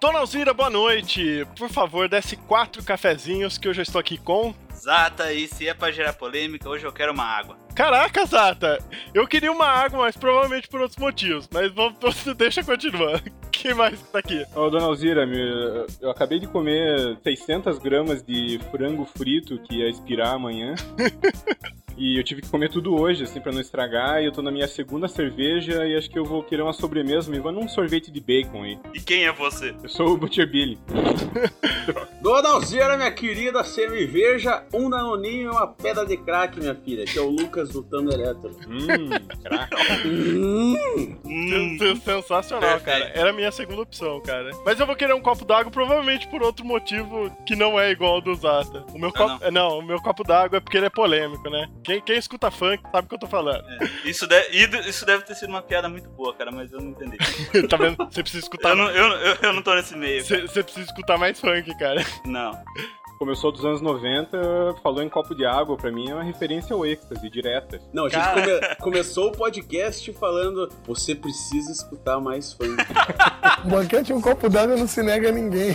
Dona Alzira, boa noite. Por favor, desce quatro cafezinhos que eu já estou aqui com. Zata, e se é pra gerar polêmica, hoje eu quero uma água. Caraca, Zata! Eu queria uma água, mas provavelmente por outros motivos. Mas vamos, deixa continuar. Quem mais tá aqui? Ô, dona Alzira, eu acabei de comer 600 gramas de frango frito que ia expirar amanhã. E eu tive que comer tudo hoje, assim, pra não estragar. E eu tô na minha segunda cerveja e acho que eu vou querer uma sobremesa, me manda um sorvete de bacon aí. E quem é você? Eu sou o Butcher Billy. Dona Alzira, minha querida, cerveja, um danoninho e uma pedra de crack, minha filha, que é o Lucas do Thunder Hétero. Hum, crack. hum. Sensacional, cara. Era a minha segunda opção, cara. Mas eu vou querer um copo d'água, provavelmente por outro motivo que não é igual ao do Zata. O meu copo. Não. não, o meu copo d'água é porque ele é polêmico, né? Quem, quem escuta funk sabe o que eu tô falando. É. Isso, deve, isso deve ter sido uma piada muito boa, cara, mas eu não entendi. tá vendo? Você precisa escutar. Eu não, eu, eu, eu não tô nesse meio. Você precisa escutar mais funk, cara. Não começou dos anos 90, falou em copo de água, pra mim é uma referência ao êxtase, direta. Não, a gente come, começou o podcast falando, você precisa escutar mais funk. Banquete um copo d'água não se nega a ninguém.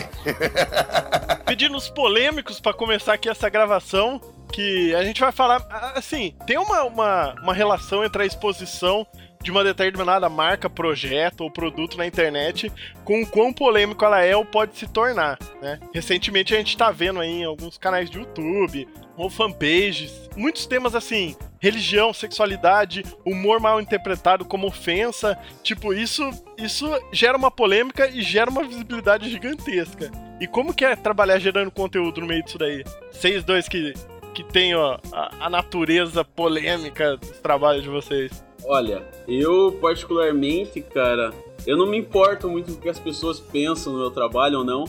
Pedidos polêmicos para começar aqui essa gravação que a gente vai falar. Assim, tem uma, uma, uma relação entre a exposição de uma determinada marca, projeto ou produto na internet com o quão polêmico ela é ou pode se tornar, né? Recentemente a gente tá vendo aí em alguns canais de YouTube ou fanpages, muitos temas assim, religião, sexualidade, humor mal interpretado como ofensa, tipo, isso isso gera uma polêmica e gera uma visibilidade gigantesca. E como que é trabalhar gerando conteúdo no meio disso daí? Vocês dois que que tem ó, a, a natureza polêmica dos trabalhos de vocês? Olha, eu particularmente, cara, eu não me importo muito com o que as pessoas pensam no meu trabalho ou não,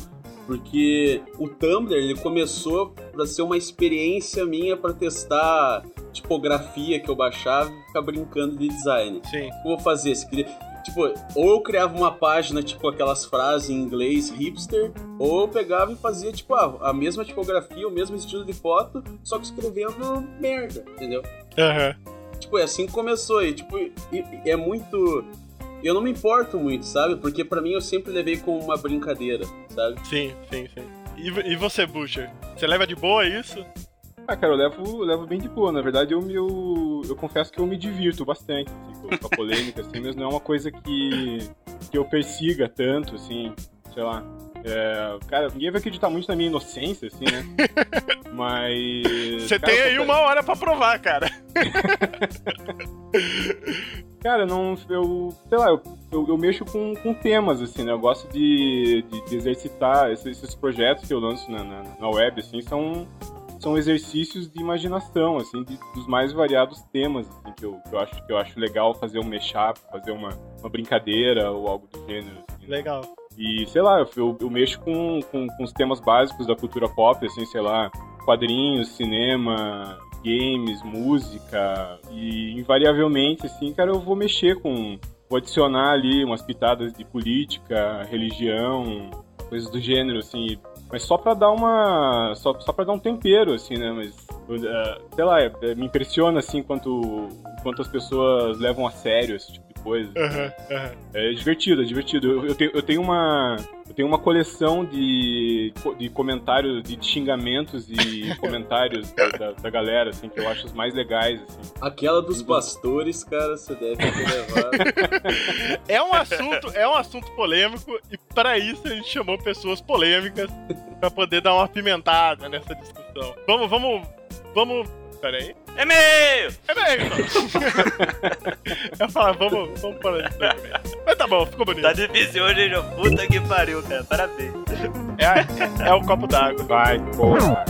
porque o Tumblr ele começou para ser uma experiência minha para testar tipografia que eu baixava e ficar brincando de design. Sim. O que eu vou fazer? Se Tipo, ou eu criava uma página, tipo, aquelas frases em inglês hipster, ou eu pegava e fazia, tipo, a, a mesma tipografia, o mesmo estilo de foto, só que escrevendo merda, entendeu? Aham. Uhum. Tipo, é assim que começou, e, tipo, e, e é muito eu não me importo muito, sabe? Porque para mim eu sempre levei como uma brincadeira, sabe? Sim, sim, sim. E, e você, Butcher? Você leva de boa isso? Ah, cara, eu levo, levo bem de boa. Na verdade, eu, me, eu, eu confesso que eu me divirto bastante assim, com a polêmica, assim, mas não é uma coisa que, que eu persiga tanto, assim, sei lá. É, cara, ninguém vai acreditar muito na minha inocência, assim, né? Mas. Você tem aí uma hora pra provar, cara. cara, não. Eu. Sei lá, eu, eu, eu, mexo com, com temas, assim, né? Eu gosto de, de, de exercitar esses, esses, projetos que eu lanço na, na, na web, assim, são são exercícios de imaginação, assim, de, dos mais variados temas, assim, que eu, que eu, acho, que eu acho legal fazer um mashup, fazer uma, uma brincadeira ou algo do gênero. Assim, né? Legal. E, sei lá, eu, eu mexo com, com, com, os temas básicos da cultura pop, assim, sei lá, quadrinhos, cinema, games, música, e invariavelmente, assim, cara, eu vou mexer com... Vou adicionar ali umas pitadas de política, religião, coisas do gênero, assim, mas só pra dar uma. Só, só pra dar um tempero, assim, né? Mas. Uh, sei lá, é, me impressiona, assim, quanto, quanto as pessoas levam a sério esse tipo coisa. Uhum, uhum. É divertido, é divertido. Eu, eu, tenho, eu tenho uma. Eu tenho uma coleção de, de comentários, de xingamentos e comentários da, da, da, galera, assim, que eu acho os mais legais, assim. Aquela dos pastores, cara, você deve ter levado. é um assunto, é um assunto polêmico e para isso a gente chamou pessoas polêmicas para poder dar uma pimentada nessa discussão. Vamos, vamos, vamos Pera aí. E-mail! E-mail! eu falo, vamos, vamos parar de Mas tá bom, ficou bonito. Tá difícil hoje, João. Puta que pariu, cara. Parabéns. É, é o copo d'água. Vai, porra.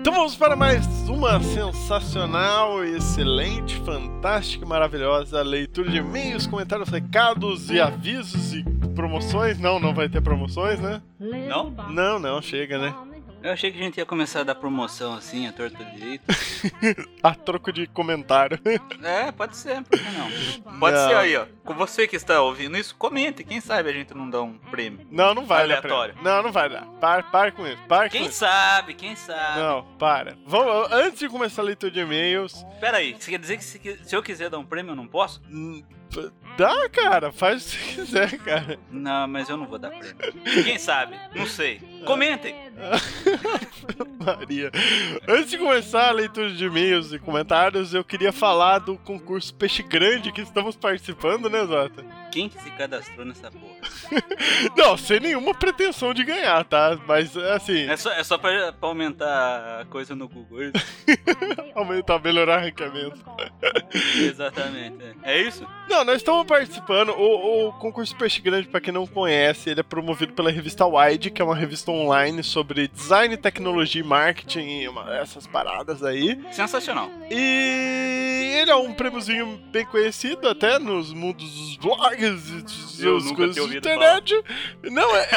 Então vamos para mais uma sensacional, excelente, fantástica, maravilhosa leitura de e-mails, comentários, recados e avisos e promoções? Não, não vai ter promoções, né? Não? Não, não, chega, né? Eu achei que a gente ia começar a dar promoção assim, a torta direito. A troco de comentário. É, pode ser, por que não? Pode Não. ser aí, ó. Com você que está ouvindo isso, comente. Quem sabe a gente não dá um prêmio. Não, não vai Aleatório. dar. prêmio. Não, não vai dar. Para, para com isso. Para com Quem isso. sabe, quem sabe. Não, para. Vamos, antes de começar a leitura de e-mails, Pera aí, você quer dizer que se, se eu quiser dar um prêmio eu não posso? Dá, cara. Faz o que você quiser, cara. Não, mas eu não vou dar prêmio. Quem sabe? Não sei. Comentem. Maria. Antes de começar a leitura de e-mails e comentários, eu queria falar do concurso Peixe Grande que estamos participando, né, Zota? Quem que se cadastrou nessa porra? Não, sem nenhuma pretensão de ganhar, tá? Mas, assim, É só, é só pra, pra aumentar a coisa no Google. aumentar, melhorar o ranqueamento. Exatamente. É. É isso? Não, nós estamos participando. O, o concurso Peixe Grande, pra quem não conhece, ele é promovido pela revista Wide, que é uma revista online sobre design, tecnologia e marketing, e uma- essas paradas aí. Sensacional. E ele é um prêmiozinho bem conhecido até nos mundos dos blogs e das coisas ouvido internet. Não, é,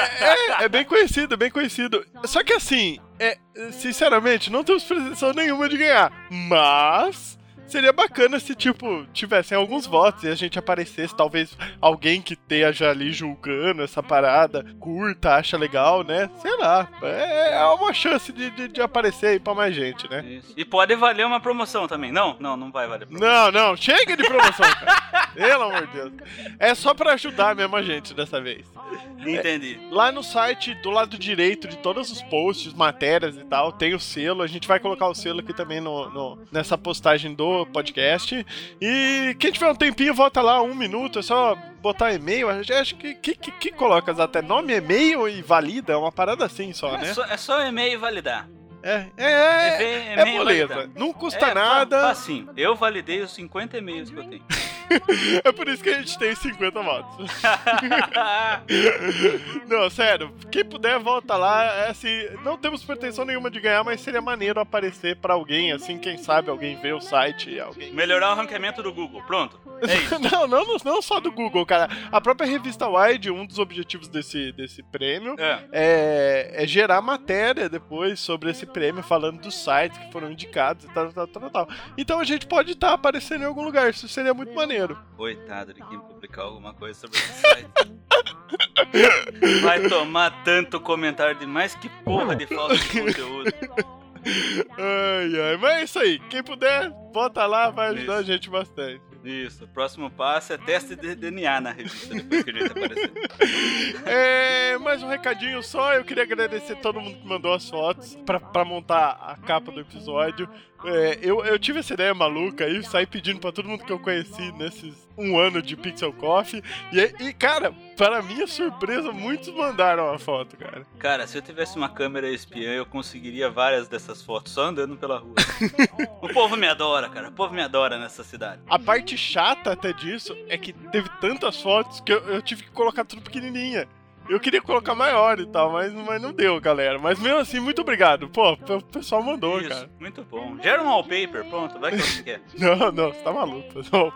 é, é bem conhecido, é bem conhecido. Só que assim, é, sinceramente, não temos pretensão nenhuma de ganhar. Mas seria bacana se, tipo, tivessem alguns votos e a gente aparecesse, talvez alguém que esteja ali julgando essa parada, curta, acha legal, né? Sei lá. É, é uma chance de, de, de aparecer aí pra mais gente, né? Isso. E pode valer uma promoção também. Não, não, não vai valer promoção. Não, não, chega de promoção, cara. Pelo amor de Deus. É só pra ajudar mesmo a gente dessa vez. Entendi. Lá no site, do lado direito de todos os posts, matérias e tal, tem o selo. A gente vai colocar o selo aqui também no, no- nessa postagem do podcast. E quem tiver um tempinho, volta lá, um minuto, é só botar e-mail. Acho que que, que, que colocas até nome, e-mail e valida, é uma parada assim só, É né? só, é só e-mail validar. É, é, é, E- é e-mail moleza. Não custa É, nada. Facinho. Eu validei os 50 e-mails que eu tenho. É por isso que a gente tem 50 votos. Não, sério, quem puder, volta lá. É assim, não temos pretensão nenhuma de ganhar, mas seria maneiro aparecer pra alguém, assim, quem sabe alguém vê o site e alguém. Melhorar o ranqueamento do Google. Pronto. É isso. Não, não, não, só do Google, cara. A própria revista Wide, um dos objetivos desse, desse prêmio É. é, é gerar matéria depois sobre esse prêmio, falando dos sites que foram indicados e tal, tal, tal, tal. Então a gente pode estar aparecendo em algum lugar, isso seria muito maneiro. Coitado de quem publicar alguma coisa sobre esse site. Vai tomar tanto comentário demais que porra de falta de conteúdo. Ai, ai, mas é isso aí. Quem puder, bota lá, vai ajudar Isso. a gente bastante. Isso, o próximo passo é teste de DNA na revista depois que a gente aparecer. É, mais um recadinho só. Eu queria agradecer todo mundo que mandou as fotos pra, pra montar a capa do episódio. É, eu, eu tive essa ideia maluca aí, saí pedindo pra todo mundo que eu conheci nesses um ano de Pixel Coffee. E, e, cara, para minha surpresa, muitos mandaram a foto, cara. Cara, se eu tivesse uma câmera espiã, eu conseguiria várias dessas fotos só andando pela rua. o povo me adora, cara. O povo me adora nessa cidade. A parte chata até disso é que teve tantas fotos que eu, eu tive que colocar tudo pequenininha. Eu queria colocar maior e tal, mas, mas não deu, galera. Mas mesmo assim, muito obrigado. Pô, o pessoal mandou, Isso, cara. muito bom. Gera um wallpaper, pronto, vai que você quer. Não, não, você tá maluco. Não,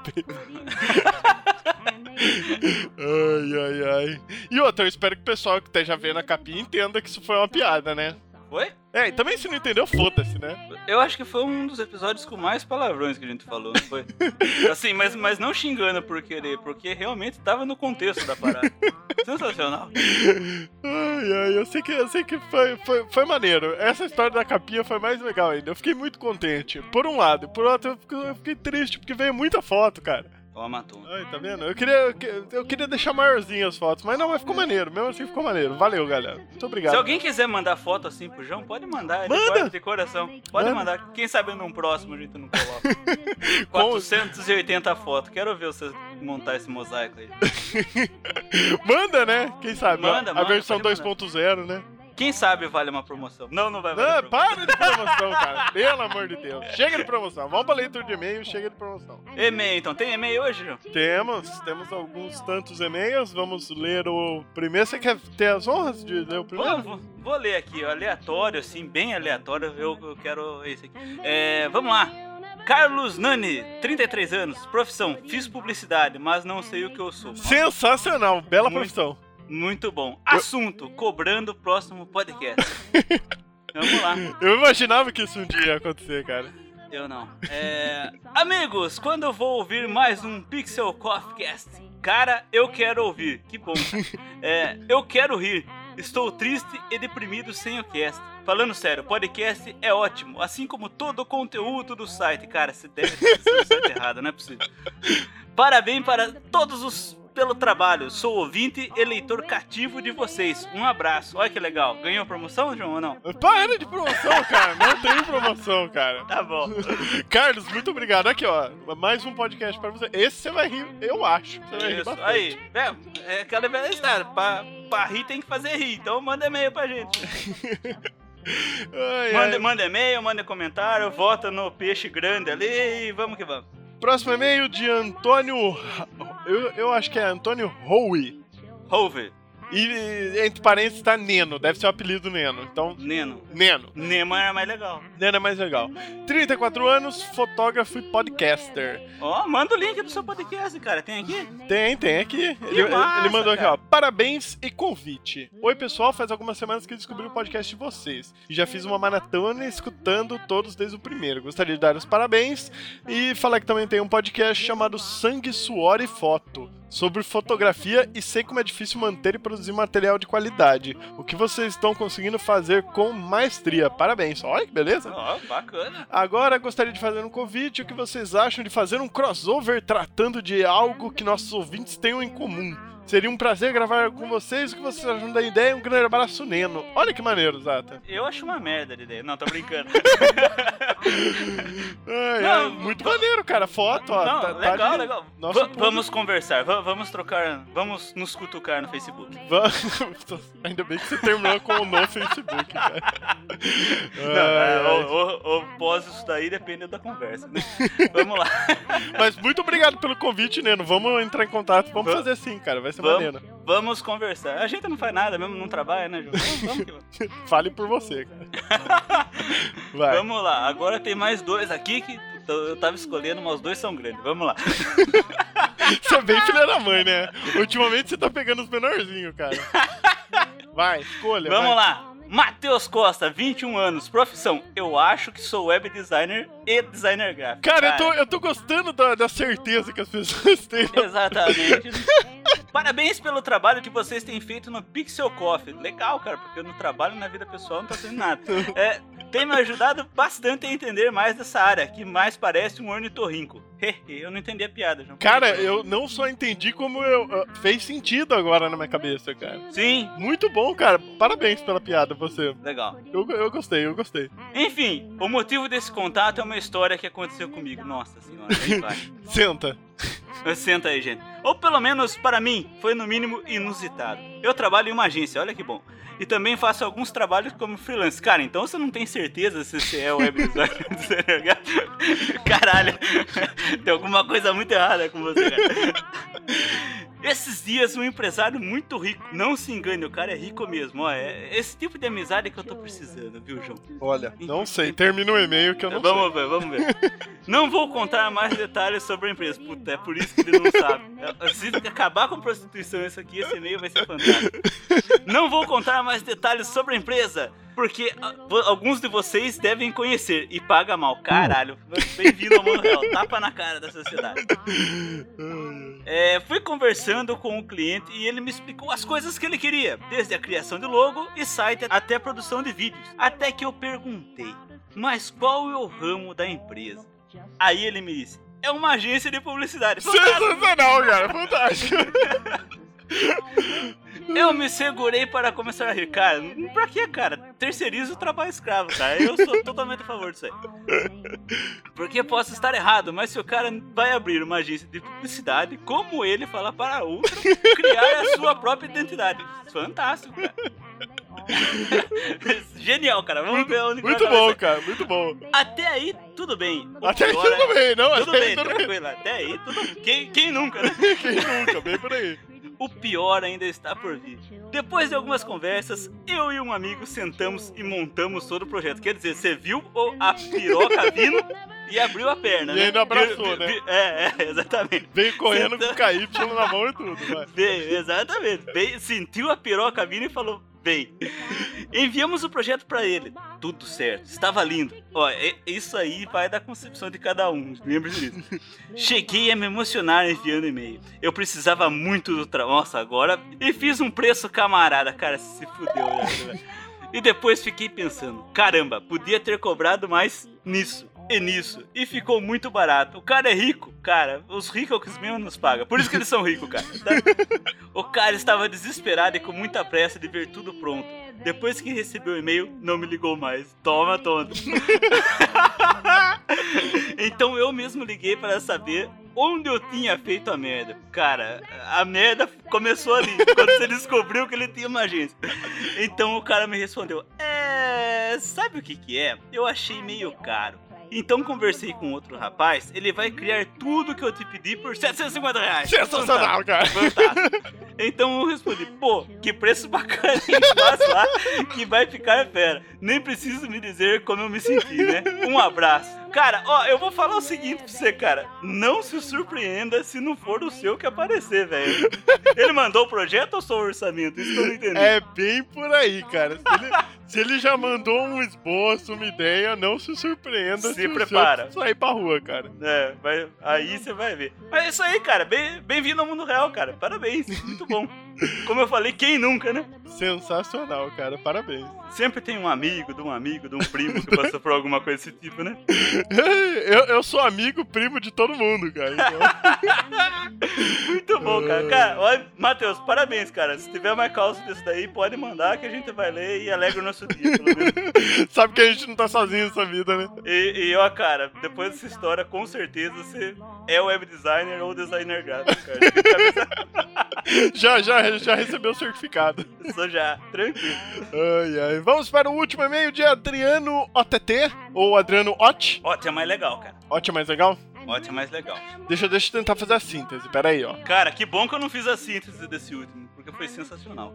ai, ai, ai. E outra, eu espero que o pessoal que esteja vendo a capinha entenda que isso foi uma piada, né? Foi? É, e também se não entendeu, foda-se, né? Eu acho que foi um dos episódios com mais palavrões que a gente falou, não foi? Assim, mas, mas não xingando por querer, porque realmente tava no contexto da parada. Sensacional. Ai, ai, eu sei que, eu sei que foi, foi, foi maneiro. Essa história da capinha foi mais legal ainda. Eu fiquei muito contente. Por um lado. Por outro, eu fiquei, eu fiquei triste, porque veio muita foto, cara. Matou. Ai, tá vendo? Eu queria, eu que- eu queria deixar maiorzinho as fotos, mas não, mas ficou maneiro. Mesmo assim ficou maneiro. Valeu, galera. Muito obrigado. Se alguém quiser mandar foto assim pro João, pode mandar. Ele Manda! guarda de coração. Pode Manda. mandar. Quem sabe num próximo a gente não coloca. Com- 480 fotos. Quero ver você montar esse mosaico aí. Manda, né? Quem sabe? Manda, a manda, versão pode 2.0, né? Quem sabe vale uma promoção. Não, não vai valer. Não, para de promoção, cara. Pelo amor de Deus. Chega de promoção. Vamos pra leitura de e-mail, chega de promoção. E-mail, então. Tem e-mail hoje, João? Temos, temos alguns tantos e-mails. Vamos ler o primeiro. Você quer ter as honras de ler o Vou, primeiro? vou- vou ler aqui, ó, aleatório, assim, bem aleatório. Eu, eu quero esse aqui. É, vamos lá. Carlos Nani, 33 anos, profissão, fiz publicidade, mas não sei o que eu sou. Sensacional, bela Muito. profissão. Muito bom. Assunto: cobrando o próximo podcast. Vamos lá. Eu imaginava que isso um dia ia acontecer, cara. Eu não. É... Amigos, quando eu vou ouvir mais um Pixel Coffeecast? Cara, eu quero ouvir. Que bom. É, eu quero rir. Estou triste e deprimido sem o cast. Falando sério, o podcast é ótimo, assim como todo o conteúdo do site. Cara, você deve ter site errado, não é possível. Parabéns para todos os pelo trabalho. Sou ouvinte e leitor cativo de vocês. Um abraço. Olha que legal. Ganhou promoção, João, ou não? Para de promoção, cara. Não tem promoção, cara. Tá bom. Carlos, muito obrigado. Aqui, ó. Mais um podcast pra você. Esse você vai rir, eu acho. Você vai rir Isso. bastante. Aí, é, é aquela velha história. Pra, pra rir tem que fazer rir. Então manda e-mail pra gente. Ai, Manda, ai. manda e-mail, manda comentário, vota no peixe grande ali e vamos que vamos. Próximo e-mail de Antônio. Eu, eu acho que é Antônio Howe. Hove, E entre parênteses tá Neno. Deve ser o apelido Neno. Então, Neno. Neno. Nema é mais legal. Neno é mais legal. 34 anos, fotógrafo e podcaster. Ó, manda o link do seu podcast, cara. Tem aqui? Tem, tem aqui. Ele, massa, ele mandou aqui, cara. ó. Parabéns e convite. Oi, pessoal. Faz algumas semanas que descobri o podcast de vocês. E já fiz uma maratona escutando todos desde o primeiro. Gostaria de dar os parabéns e falar que também tem um podcast chamado Sangue, Suor e Foto. Sobre fotografia e sei como é difícil manter e produzir material de qualidade. O que vocês estão conseguindo fazer com maestria. Parabéns. Olha que beleza. Ó, bacana. Agora gostaria de fazer um convite. O que vocês acham de fazer um crossover tratando de algo que nossos ouvintes tenham em comum? Seria um prazer gravar com vocês. O que vocês acham da ideia? Um grande abraço, Neno. Olha que maneiro, Zata. Eu acho uma merda de ideia. Não, tô brincando. Não, muito maneiro, cara. Foto, ó. Não, tá- tá legal, ali. legal. Público. vamos conversar, va- vamos trocar, vamos nos cutucar no Facebook. Ainda bem que você terminou com o no Facebook, cara. Não, é, pós isso daí depende da conversa, né? Vamos lá. Mas muito obrigado pelo convite, Neno. Vamos entrar em contato. Vamos Va- fazer assim, cara. Vai ser Vamos, maneiro. vamos conversar. A gente não faz nada mesmo, não trabalha, né, João? Vamos, vamos que vamos. Fale por você, cara. Vamos lá, agora tem mais dois aqui que eu tava escolhendo, mas os dois são grandes. Vamos lá. Você é bem filha da mãe, né? Ultimamente você tá pegando os menorzinhos, cara. Vai, escolha. Vamos vai. lá. Matheus Costa, 21 anos, profissão. Eu acho que sou web designer e designer gráfico. Cara, eu tô, eu tô gostando da, da certeza que as pessoas têm. Exatamente. Parabéns pelo trabalho que vocês têm feito no Pixel Coffee. Legal, cara, porque no trabalho na vida pessoal não tá sendo nada. É, tem me ajudado bastante a entender mais dessa área, que mais parece um ornitorrinco. eu não entendi a piada, João. Cara, eu não só entendi como eu, ah, fez sentido agora na minha cabeça, cara. Sim, Muito bom, cara. Parabéns pela piada, você. legal. Eu, eu gostei, eu gostei. Enfim, o motivo desse contato é uma história que aconteceu comigo. Nossa senhora, aí vai. Senta. Senta aí, gente. Ou pelo menos para mim, foi no mínimo inusitado. Eu trabalho em uma agência, olha que bom. E também faço alguns trabalhos como freelance. Cara, então você não tem certeza se você é web designer designer gráfico? Caralho, tem alguma coisa muito errada com você, cara. Esses dias, um empresário muito rico, não se engane, o cara é rico mesmo, ó. É esse tipo de amizade que eu tô precisando, viu, João? Olha, não sei. Termina o e-mail que eu não vamos ver, vamos ver. Não vou contar mais detalhes sobre a empresa. Puta, é por isso que ele não sabe. Se acabar com prostituição isso aqui, esse e-mail vai ser fantástico. Não vou contar mais detalhes sobre a empresa, porque alguns de vocês devem conhecer e paga mal. Caralho, bem-vindo ao mundo real. Tapa na cara da sociedade. É, fui conversando com o cliente e ele me explicou as coisas que ele queria, desde a criação de logo e site até a produção de vídeos. Até que eu perguntei, mas qual é o ramo da empresa? Aí ele me disse, é uma agência de publicidade. Fantástico. Sensacional, cara. Fantástico. Eu me segurei para começar a rir. Cara, pra que, cara? Terceiriza o trabalho escravo, cara. Eu sou totalmente a favor disso aí. Porque posso estar errado, mas se o cara vai abrir uma agência de publicidade, como ele fala para outra criar a sua própria identidade? Fantástico, cara. Genial, cara. Vamos ver onde Muito bom, cara. Muito bom. Até aí, tudo bem. Até aí tudo bem, não? Tudo Até aí bem, tudo bem. tranquilo. Até aí, tudo Quem, quem nunca, né? Quem nunca? Bem por aí. O pior ainda está por vir. Depois de algumas conversas, eu e um amigo sentamos e montamos todo o projeto. Quer dizer, você viu a piroca vindo e abriu a perna, E né? ainda abraçou, Vi- né? vi- É, é, exatamente. Veio correndo Senta- com o KY na mão e tudo, vai. Veio, exatamente. Veio, sentiu a piroca vindo e falou: vem. Enviamos o projeto pra ele. Tudo certo, estava lindo. Ó, é- isso aí vai da concepção de cada um, lembre-se disso. Cheguei a me emocionar enviando e-mail. Eu precisava muito do trabalho. Nossa, agora. E fiz um preço camarada, cara, se fudeu, né? E depois fiquei pensando: caramba, podia ter cobrado mais nisso. E nisso. E ficou muito barato. O cara é rico, cara. Os ricos que os menos nos pagam. Por isso que eles são ricos, cara. tá? O cara estava desesperado e com muita pressa de ver tudo pronto. Depois que recebeu o e-mail, não me ligou mais. Toma, tonto. então eu mesmo liguei para saber onde eu tinha feito a merda. Cara, a merda começou ali, quando você descobriu que ele tinha uma agência. Então o cara me respondeu: É. Sabe o que que é? Eu achei meio caro. Então conversei com outro rapaz, ele vai criar tudo que eu te pedi por 750 reais. Sensacional, cara. Fantástico. Então eu respondi, pô, que preço bacana, hein? Faz lá, que vai ficar fera. Nem preciso me dizer como eu me senti, né? Um abraço. Cara, ó, eu vou falar o seguinte pra você, cara. Não se surpreenda se não for o seu que aparecer, velho. Ele mandou o projeto ou só o orçamento? Isso que eu não entendi. É bem por aí, cara. Se ele, se ele já mandou um esboço, uma ideia, não se surpreenda Se o prepara. sair pra rua, cara. É, vai, aí você vai ver. Mas é isso aí, cara. Bem- Bem-vindo ao mundo real, cara. Parabéns. Muito bom. Como eu falei, quem nunca, né? Sensacional, cara. Parabéns. Sempre tem um amigo, de um amigo, de um primo que passou por alguma coisa desse tipo, né? Eu, eu sou amigo, primo de todo mundo, cara. Então, Muito bom, cara. Cara, olha, Matheus, parabéns, cara. Se tiver mais causa disso daí, pode mandar que a gente vai ler e alegra o nosso dia, pelo menos. sabe que a gente não tá sozinho nessa vida, né? E, e ó, cara, depois dessa história, com certeza você é web designer ou designer gráfico, cara. Já, já, já recebeu o certificado. Só já, tranquilo. Ai, ai. Vamos para o último e-mail de Adriano OTT, ou Adriano Ot. Ot é mais legal, cara. Ot é mais legal? Ot é mais legal. Deixa, deixa eu tentar fazer a síntese, pera aí, ó. Cara, que bom que eu não fiz a síntese desse último, porque foi sensacional.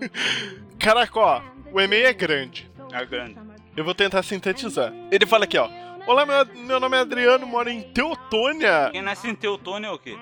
Caraca, ó, o e-mail é grande. É grande. Eu vou tentar sintetizar. Ele fala aqui, ó. Olá, meu, meu nome é Adriano, moro em Teutônia. Quem nasce em Teutônio é o quê?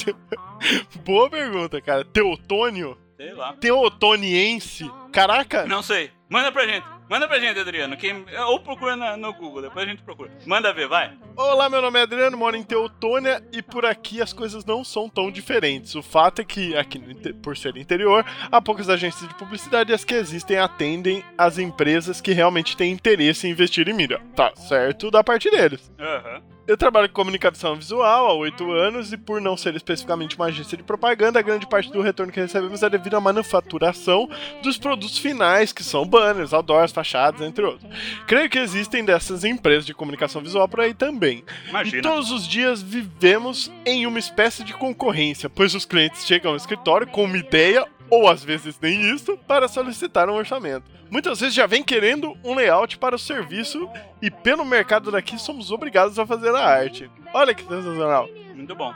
Boa pergunta, cara. Teutônio? Sei lá. Teutoniense? Caraca! Não sei. Manda pra gente. Manda pra gente, Adriano. Quem... Ou procura na- no Google, depois a gente procura. Manda ver, vai. Olá, meu nome é Adriano, moro em Teutônia e por aqui as coisas não são tão diferentes. O fato é que, aqui por ser interior, há poucas agências de publicidade e as que existem atendem as empresas que realmente têm interesse em investir em mídia. Tá certo da parte deles. Aham. Eu trabalho com comunicação visual há oito anos e, por não ser especificamente uma agência de propaganda, a grande parte do retorno que recebemos é devido à manufaturação dos produtos finais, que são banners, outdoors, fachadas, entre outros. Creio que existem dessas empresas de comunicação visual por aí também. E Imagina. todos os dias vivemos em uma espécie de concorrência, pois os clientes chegam ao escritório com uma ideia, ou às vezes nem isso, para solicitar um orçamento. Muitas vezes já vem querendo um layout para o serviço e pelo mercado daqui somos obrigados a fazer a arte. Olha que sensacional. Muito bom.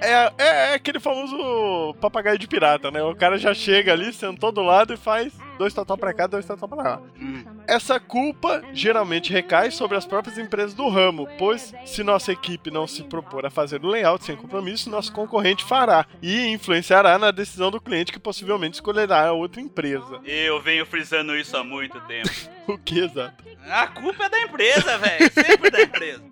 É, é, é aquele famoso papagaio de pirata, né? O cara já chega ali, sentou do lado e faz dois totó pra cá, dois totó pra lá. Hum. Essa culpa geralmente recai sobre as próprias empresas do ramo, pois se nossa equipe não se propor a fazer o layout sem compromisso, nosso concorrente fará e influenciará na decisão do cliente que possivelmente escolherá a outra empresa. Eu venho frisando isso há muito tempo. O que exato? A culpa é da empresa, velho. Sempre da empresa.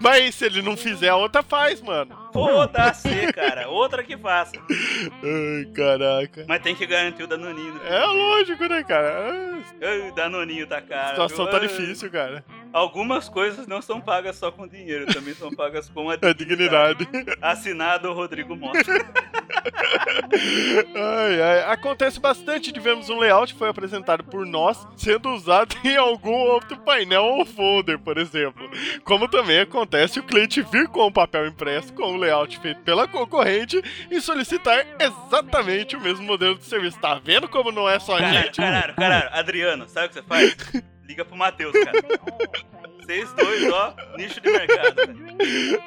Mas se ele não fizer, a outra faz, mano. Foda-se, cara. Outra que faça. Ai, caraca. Mas tem que garantir o Danoninho. né? É lógico, né, cara? Ai, O Danoninho tá A caro. situação viu? tá difícil, cara. Algumas coisas não são pagas só com dinheiro, também são pagas com a É dignidade. Assinado Rodrigo Mota. Ai, ai. Acontece bastante de vermos um layout que foi apresentado por nós sendo usado em algum outro painel ou folder, por exemplo. Como também acontece o cliente vir com o papel impresso com o layout feito pela concorrente e solicitar exatamente o mesmo modelo de serviço. Tá vendo como não é só a Caralho, gente? caralho, caralho. Adriano, sabe o que você faz? Liga pro Matheus, cara. Vocês dois, ó, nicho de mercado. cara.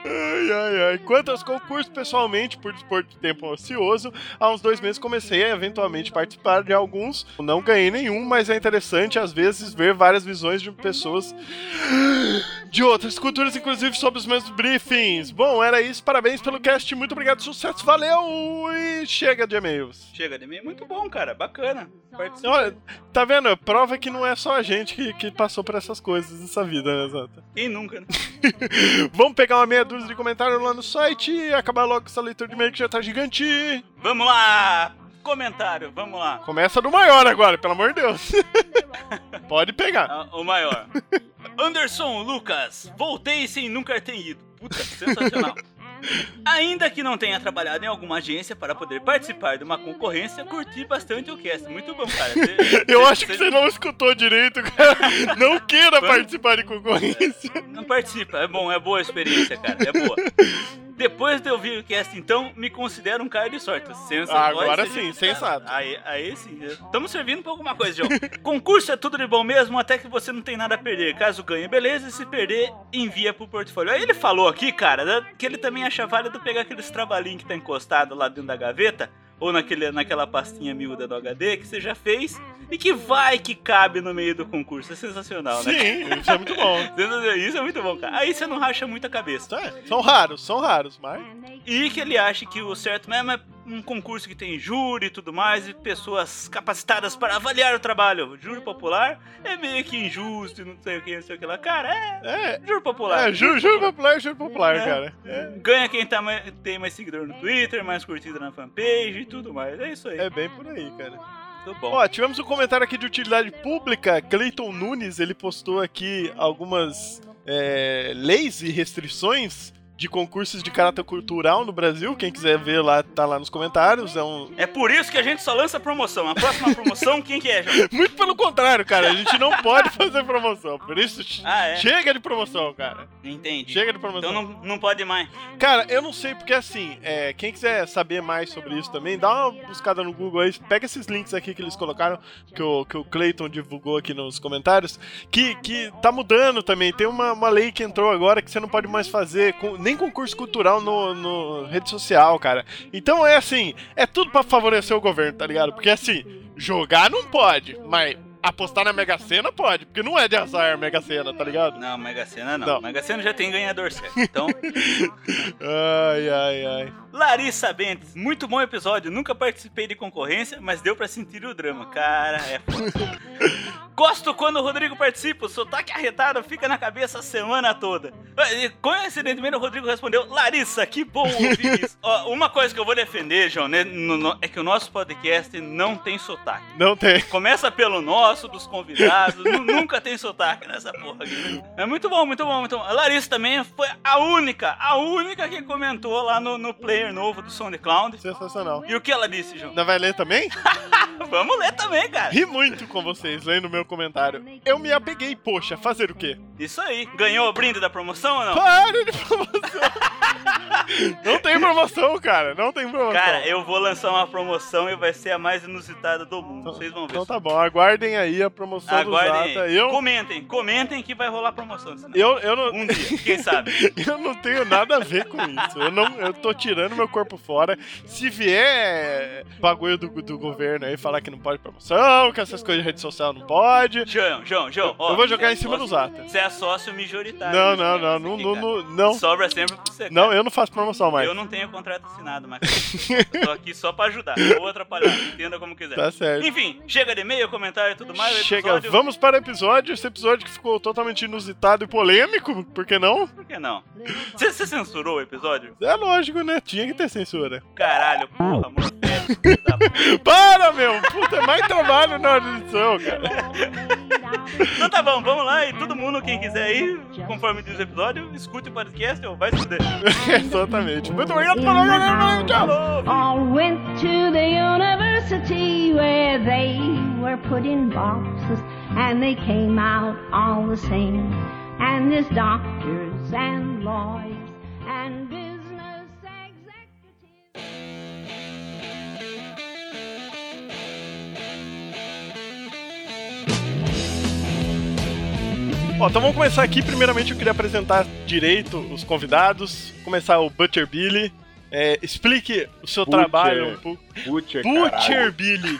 Ai, ai, ai. Quanto aos concursos, pessoalmente, por dispor de tempo ocioso, há uns dois meses comecei a eventualmente participar de alguns. Não ganhei nenhum, mas é interessante, às vezes, ver várias visões de pessoas de outras culturas, inclusive sobre os meus briefings. Bom, era isso. Parabéns pelo cast. Muito obrigado, sucesso. Valeu! E chega de e-mails. Chega de mim, muito bom, cara. Bacana. Olha, tá vendo? Prova que não é só a gente que, que passou por essas coisas nessa vida, né, Zata? Quem nunca, né? Vamos pegar uma meia dúzia de comentários lá no site e acabar logo com essa leitura de e-mail que já tá gigante. Vamos lá! Comentário, vamos lá. Começa do maior agora, pelo amor de Deus. Pode pegar. Ah, o maior. Anderson Lucas, voltei sem nunca ter ido. Puta, sensacional. Ainda que não tenha trabalhado em alguma agência para poder participar de uma concorrência, curti bastante o cast. Muito bom, cara. Cê- Eu cê- acho que cê- você não escutou direito, cara. Não queira participar de concorrência. Não participa, é bom, é boa a experiência, cara, é boa. Depois de ouvir o cast, então, me considero um cara de sorte. Sensa, Ah, agora sim, sensato. Aí, aí sim, estamos servindo pra alguma coisa, João. Concurso é tudo de bom mesmo, até que você não tem nada a perder. Caso ganhe, beleza, e se perder, envia pro portfólio. Aí ele falou aqui, cara, que ele também acha válido pegar aqueles trabalhinhos que tá encostado lá dentro da gaveta, ou naquele, naquela pastinha miúda do HD que você já fez, e que vai que cabe no meio do concurso. É sensacional, né? Sim, isso é muito bom. Isso é muito bom, cara. Aí você não racha muita cabeça. É, são raros, são raros, mas. E que ele acha que o certo mesmo é um concurso que tem júri e tudo mais, e pessoas capacitadas para avaliar o trabalho. Júri popular é meio que injusto e não sei o que, não sei o que lá. Cara, é. É. Júri popular. É, juro, juro popular, juro popular, É. cara. É, Ganha quem tá mais- tem mais seguidor no Twitter, mais curtida na fanpage e tudo mais. É isso aí. é bem por aí, cara. Muito bom. Ó, tivemos um comentário aqui de utilidade pública. Cleiton Nunes, ele postou aqui algumas é, leis e restrições de concursos de caráter cultural no Brasil. Quem quiser ver lá, tá lá nos comentários. É um. É por isso que a gente só lança promoção. A próxima promoção, quem que é, João? Muito pelo contrário, cara. A gente não pode fazer promoção. Por isso, Ah, é? chega de promoção, cara. Entendi. Chega de promoção. Então não, não pode mais. Cara, eu não sei, porque assim, é, quem quiser saber mais sobre isso também, dá uma buscada no Google aí, pega esses links aqui que eles colocaram, que o, que o Clayton divulgou aqui nos comentários, que, que tá mudando também. Tem uma, uma lei que entrou agora que você não pode mais fazer com- nem concurso cultural no, no rede social, cara. Então é assim, é tudo pra favorecer o governo, tá ligado? Porque assim, jogar não pode, mas apostar na Mega Sena pode, porque não é de azar a Mega Sena, tá ligado? Não, Mega Sena não. Não. Mega Sena já tem ganhador certo. Então, Ai, ai, ai. Larissa Bentes, muito bom episódio. Nunca participei de concorrência, mas deu pra sentir o drama. Cara, é foda. Gosto quando o Rodrigo participa. O sotaque arretado fica na cabeça a semana toda. E, Coincidentemente, o Rodrigo respondeu: Larissa, que bom ouvir isso. Ó, uma coisa que eu vou defender, João, né, no- no- é que o nosso podcast não tem sotaque. Não tem. Começa pelo nosso, dos convidados. nu- nunca tem sotaque nessa porra aqui. né? É muito bom, muito bom, muito bom. A Larissa também foi a única, a única que comentou lá no, no player novo do SoundCloud. Sensacional. E o que ela disse, João? Ainda vai ler também? Vamos ler também, cara. Ri muito com vocês lendo meu comentário. Eu me apeguei, poxa, fazer o quê? Isso aí. Ganhou o brinde da promoção ou não? Para de promoção! não tem promoção, cara. Não tem promoção. Cara, eu vou lançar uma promoção e vai ser a mais inusitada do mundo. Vocês vão ver. Então tá bom, aguardem aí a promoção Aguardem. do Zata. Eu, Comentem, comentem que vai rolar promoção. eu, eu, não, Um dia, quem sabe? eu não tenho nada a ver com isso. Eu, não, eu tô tirando meu corpo fora. Se vier bagulho do, do governo aí falar que não pode promoção, que essas coisas de rede social não pode. João, João, João. ó, eu vou jogar em cima é do sócio- Zata. Você é sócio majoritário. Não, não, não, não, não, não, não. Sobra sempre pra você, cara. Não, eu não faço promoção mais. Eu não tenho contrato assinado, mas tô aqui só pra ajudar, ou atrapalhar, entenda como quiser. Tá certo. Enfim, chega de e-mail, comentário e tudo mais. o Chega, episódio- vamos para o episódio. Esse episódio que ficou totalmente inusitado e polêmico, por que não? Por que não? Você, censurou o episódio? É lógico, né? Tinha que ter censura. Caralho, porra, amor. Para, meu! Puta, é mais trabalho na edição, cara. Então tá bom, vamos lá e todo mundo, quem quiser aí, conforme diz o episódio, escute o podcast ou vai se fuder. Exatamente. Muito obrigado, falou, tchau! Falou! all went to the university where they were put in boxes and they came out all the same. And there's doctors and lawyers Ó, então vamos começar aqui. Primeiramente eu queria apresentar direito os convidados. Começar o Butcher Billy. É, explique o seu Butcher. trabalho um pouco. Butcher, Butcher. Billy.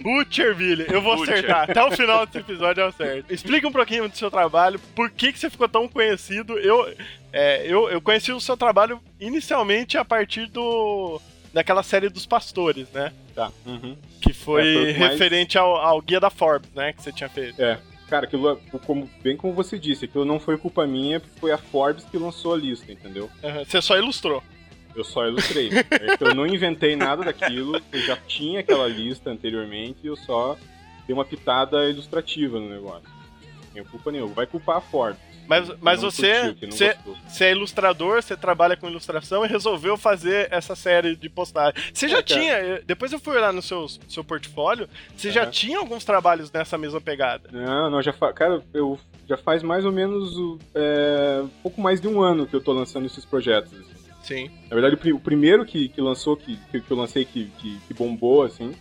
Butcher Billy. Eu vou Butcher. acertar. Até o final desse episódio eu acerto. Explique um pouquinho do seu trabalho. Por que, que você ficou tão conhecido? Eu, é, eu, eu conheci o seu trabalho inicialmente a partir do daquela série dos pastores, né? Tá. Uhum. Que foi É, foi mais- referente ao, ao guia da Forbes, né? Que você tinha feito. É. Cara, aquilo, é- como, bem como você disse, aquilo não foi culpa minha, foi a Forbes que lançou a lista, entendeu? Aham, Você só ilustrou. Eu só ilustrei. É eu não inventei nada daquilo, eu já tinha aquela lista anteriormente e eu só dei uma pitada ilustrativa no negócio. Não tenho culpa nenhuma. Vai culpar a Forbes. Mas, mas você, curtiu, você, você é ilustrador, você trabalha com ilustração e resolveu fazer essa série de postagens. Você já É, cara. tinha, eh, depois eu fui olhar no seu, seu portfólio, você já Aham. tinha alguns trabalhos nessa mesma pegada. Não, não, já fa... Cara, eu já faz mais ou menos é, pouco mais de um ano que eu tô lançando esses projetos. assim. Sim. Na verdade, o, pri- o primeiro que, que lançou, que, que, que eu lancei que, que, que bombou, assim.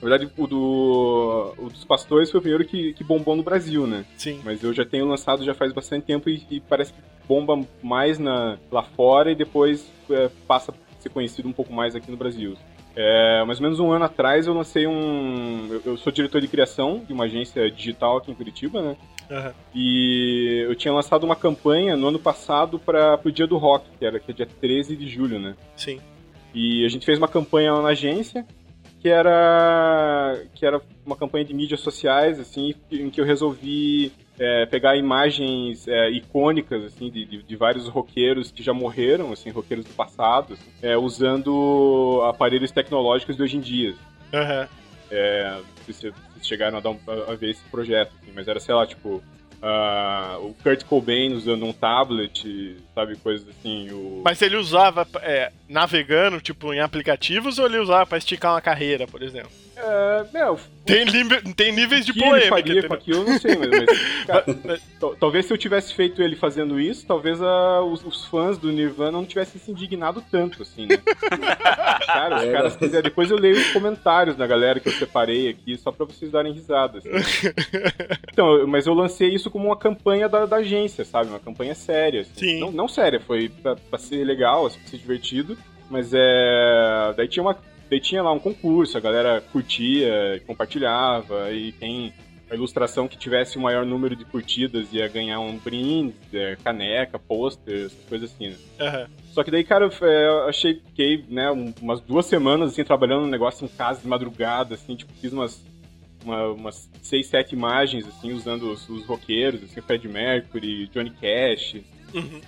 Na verdade, o, do, o dos pastores foi o primeiro que, que bombou no Brasil, né? Sim. Mas eu já tenho lançado já faz bastante tempo e, e parece que bomba mais na, lá fora e depois é, passa a ser conhecido um pouco mais aqui no Brasil. É, mais ou menos um ano atrás eu lancei um. Eu, eu sou diretor de criação de uma agência digital aqui em Curitiba, né? Aham. E eu tinha lançado uma campanha no ano passado para o Dia do Rock, que era que é dia 13 de julho, né? Sim. E a gente fez uma campanha lá na agência, que era que era uma campanha de mídias sociais, assim, em que eu resolvi é, pegar imagens é, icônicas, assim, de, de, de vários roqueiros que já morreram, assim, roqueiros do passado, assim, é, usando aparelhos tecnológicos de hoje em dia. É, não sei se vocês chegaram a, dar um- a ver esse projeto, assim, mas era, sei lá, tipo, ah, o Kurt Cobain usando um tablet, sabe, coisas assim, o... Mas ele usava é, navegando, tipo, em aplicativos, ou ele usava pra esticar uma carreira, por exemplo? É, o- Tem, tem níveis de O que ele polêmica. faria com aquilo, eu não sei, mas, mas, cara, tal- talvez se eu tivesse feito ele fazendo isso, talvez ah, os, os fãs do Nirvana não tivessem se indignado tanto, assim, né? Cara, os É. caras quiserem. Depois eu leio os comentários da galera que eu separei aqui, só pra vocês darem risada. assim. Então, mas eu lancei isso como uma campanha da, da agência, sabe? Uma campanha séria. assim. Sim. Não, não séria, foi pra, pra ser legal, assim, pra ser divertido, mas é. Daí tinha uma. Daí tinha lá um concurso, a galera curtia, compartilhava, e tem a ilustração que tivesse o maior número de curtidas ia ganhar um brinde, é, caneca, pôster, essas coisas assim, né? Aham. Só que daí, cara, eu, é, achei, fiquei, né, um- umas duas semanas, assim, trabalhando no negócio em casa de madrugada, assim, tipo, fiz umas, uma- umas seis, sete imagens, assim, usando os, os roqueiros, assim, Fred Mercury, Johnny Cash, Uhum.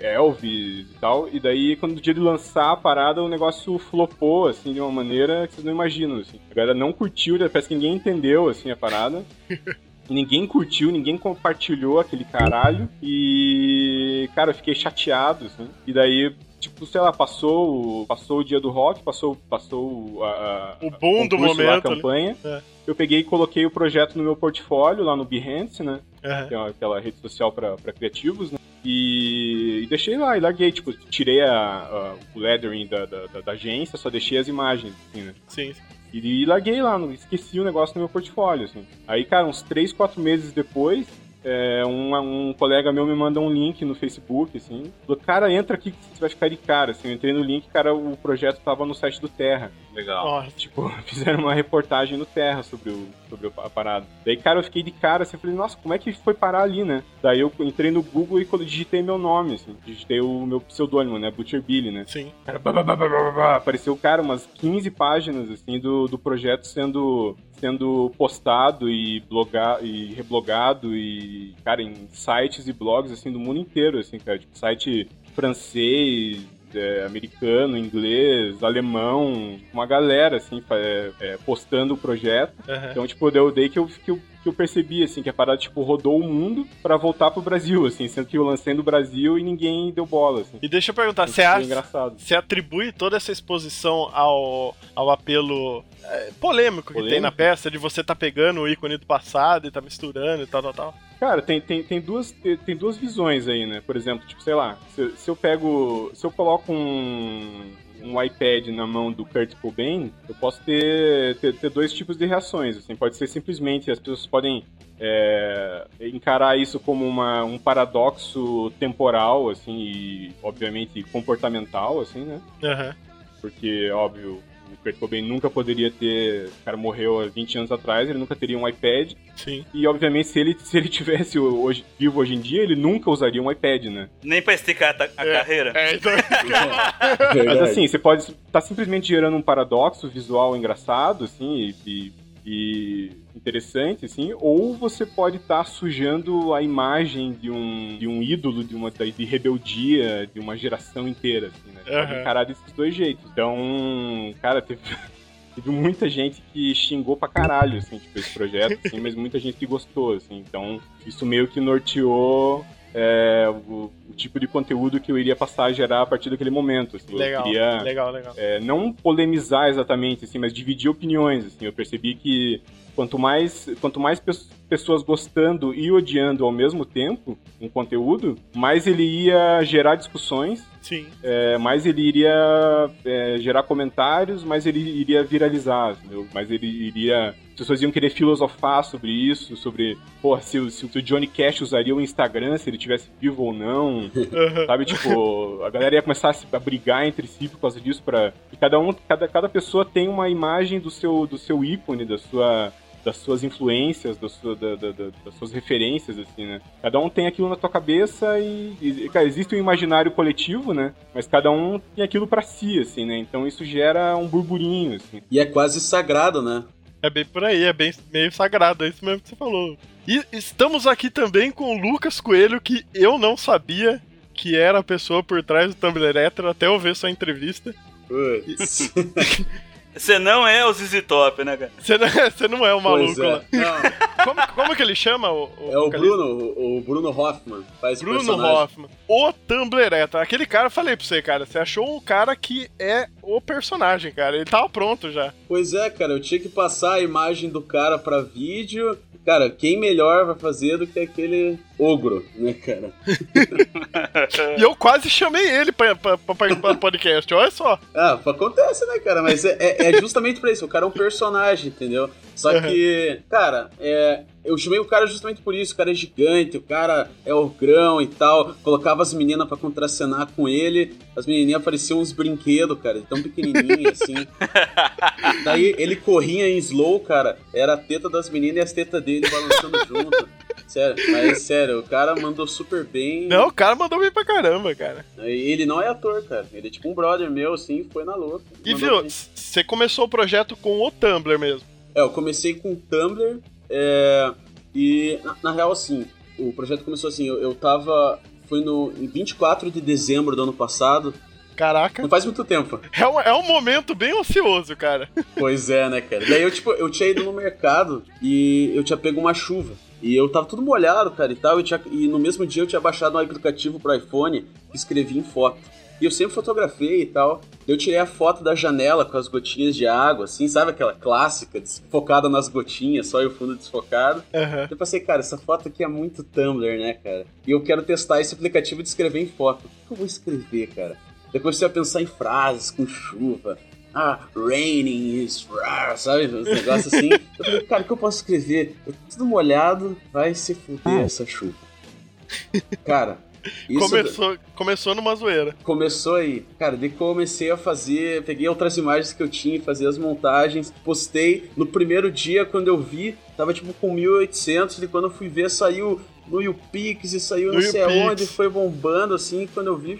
Elvis e tal, e daí, quando o dia de lançar a parada, o negócio flopou, assim, de uma maneira que vocês não imaginam, assim. A galera não curtiu, parece que ninguém entendeu, assim, a parada. Ninguém curtiu, ninguém compartilhou aquele caralho. E, cara, eu fiquei chateado, assim. E daí, tipo, sei lá, passou, o- passou o dia do rock, passou, passou a, a- O boom do momento. a né? campanha. É. Eu peguei e coloquei o projeto no meu portfólio lá no Behance, né? Aham. que é aquela rede social pra pra criativos, né? E, e deixei lá e larguei, tipo, tirei a, a- o lettering da, da, da- da agência, só deixei as imagens, assim, né? Sim. E, e larguei lá, esqueci o negócio no meu portfólio, assim. Aí, cara, uns 3, 4 meses depois, é, um, um colega meu me manda um link no Facebook, assim. Falou, cara, entra aqui que você vai ficar de cara, assim. Eu entrei no link, cara, o projeto tava no site do Terra. Legal. Nossa. Tipo, fizeram uma reportagem no Terra sobre, o, sobre a parada. Daí, cara, eu fiquei de cara, assim, eu falei, nossa, como é que foi parar ali, né? Daí eu entrei no Google e quando digitei meu nome, assim, digitei o meu pseudônimo, né, Butcher Billy, né? Sim. Cara, bá, bá, bá, apareceu, cara, umas 15 páginas, assim, do, do projeto sendo, sendo postado e, bloga, e reblogado e, cara, em sites e blogs, assim, do mundo inteiro, assim, cara, tipo, site francês, é, americano, inglês, alemão, uma galera, assim, é, é, postando o projeto. Aham. Então, tipo, deu daí que eu, que, eu, que eu percebi, assim, que a parada, tipo, rodou o mundo pra voltar pro Brasil, assim, sendo que eu lancei no Brasil e ninguém deu bola, assim. E deixa eu perguntar, você acha, engraçado. você atribui toda essa exposição ao, ao apelo é, polêmico que tem Polêmico? na peça, de você tá pegando o ícone do passado e tá misturando e tal, tal, tal? Cara, tem, tem, tem, duas, tem duas visões aí, né? Por exemplo, tipo, sei lá, se, se eu pego. Se eu coloco um, um iPad na mão do Kurt Cobain, eu posso ter, ter, ter dois tipos de reações. Assim, pode ser simplesmente, as pessoas podem é, encarar isso como uma, um paradoxo temporal, assim, e obviamente comportamental, assim, né? Aham. Porque, óbvio, o Kurt Cobain nunca poderia ter. O cara morreu há 20 anos atrás, ele nunca teria um iPad. Sim. E, obviamente, se ele, se ele tivesse hoje, vivo hoje em dia, ele nunca usaria um iPad, né? Nem pra esticar a, a É, carreira. É, então. Mas assim, você pode estar tá simplesmente gerando um paradoxo visual engraçado, assim, e, e interessante, assim, ou você pode estar sujando a imagem de um, de um ídolo, de uma de rebeldia, de uma geração inteira, assim, né? Você Pode Aham. encarar desses dois jeitos. Então, cara, teve, teve muita gente que xingou pra caralho, assim, tipo, esse projeto, assim, mas muita gente que gostou, assim. Então, isso meio que norteou é, o, o tipo de conteúdo que eu iria passar a gerar a partir daquele momento. Assim. Legal, Eu queria legal, legal. é, não polemizar exatamente, assim, mas dividir opiniões. Assim. Eu percebi que quanto mais, quanto mais pe- pessoas gostando e odiando ao mesmo tempo um conteúdo, mais ele ia gerar discussões, Sim. é, mais ele iria é, gerar comentários, mais ele iria viralizar, entendeu? mais ele iria. As pessoas iam querer filosofar sobre isso, sobre, pô, se, o- se o Johnny Cash usaria o Instagram se ele tivesse vivo ou não. Sabe, tipo, a galera ia começar a, brigar entre si por causa disso, pra, e cada um, cada, cada pessoa tem uma imagem do seu, do seu ícone, da sua, das suas influências, da sua, da- da- da- das suas referências, assim, né? Cada um tem aquilo na tua cabeça e, e, cara, existe um imaginário coletivo, né? Mas cada um tem aquilo pra si, assim, né? Então isso gera um burburinho, assim. E é quase sagrado, né? É bem por aí, é bem meio sagrado, é isso mesmo que você falou. E estamos aqui também com o Lucas Coelho, que eu não sabia que era a pessoa por trás do Tumblr Hétero até eu ver sua entrevista. Putz. Você não é o ZZ Top, né, cara? Você não, você não é o maluco é. lá. Não, Como, como que ele chama? O, é o vocalista? Bruno, o, o Bruno Hoffman. Faz o Bruno personagem. Hoffman. O Tumblr Hétero. Aquele cara, eu falei pra você, cara, você achou um cara que é o personagem, cara. Ele tava pronto já. Pois é, cara, eu tinha que passar a imagem do cara pra vídeo. Cara, quem melhor vai fazer do que aquele ogro, né, cara? E eu quase chamei ele pra, pra, pra participar do podcast, olha só. Ah, acontece, né, cara? Mas é, é- é justamente pra isso. O cara é um personagem, entendeu? Só que, cara, é, eu chamei o cara justamente por isso. O cara é gigante, o cara é ogrão e tal. Colocava as meninas pra contracenar com ele. As menininhas pareciam uns brinquedos, cara, tão pequenininhas assim. Daí ele corria em slow, cara. Era a teta das meninas e as tetas dele balançando junto. Sério, mas sério, o cara mandou super bem. Não, o cara mandou bem pra caramba, cara. Ele não é ator, cara. Ele é tipo um brother meu, assim, foi na louca. E viu, você começou o projeto com o Tumblr mesmo. É, eu comecei com o Tumblr, é, e na, na real, assim, o projeto começou assim, eu, eu tava, foi no, em 24 de dezembro do ano passado, Caraca. não faz muito tempo. É um, é um momento bem ocioso, cara. Pois é, né, cara. Daí eu, tipo, eu tinha ido no mercado e eu tinha pego uma chuva. E eu tava tudo molhado, cara, e tal, e, tinha- e no mesmo dia eu tinha baixado um aplicativo pro iPhone que escrevia em foto. E eu sempre fotografei e tal. Eu tirei a foto da janela com as gotinhas de água, assim, sabe aquela clássica, desfocada nas gotinhas, só e o fundo desfocado. Aham. Eu pensei, cara, essa foto aqui é muito Tumblr, né, cara? E eu quero testar esse aplicativo de escrever em foto. O que eu vou escrever, cara? Depois você vai pensar em frases com chuva. Ah, raining is sabe? Uns negócios assim. Eu falei, cara, o que eu posso escrever? Eu tô tudo molhado, vai se fuder essa chuva. Cara, isso Começou, começou numa zoeira. começou aí. Cara, daí comecei a fazer, peguei outras imagens que eu tinha fazia as montagens, postei. No primeiro dia, quando eu vi, tava tipo com 1800 e quando eu fui ver, saiu no YouPix e saiu No não sei aonde, foi bombando assim, quando eu vi,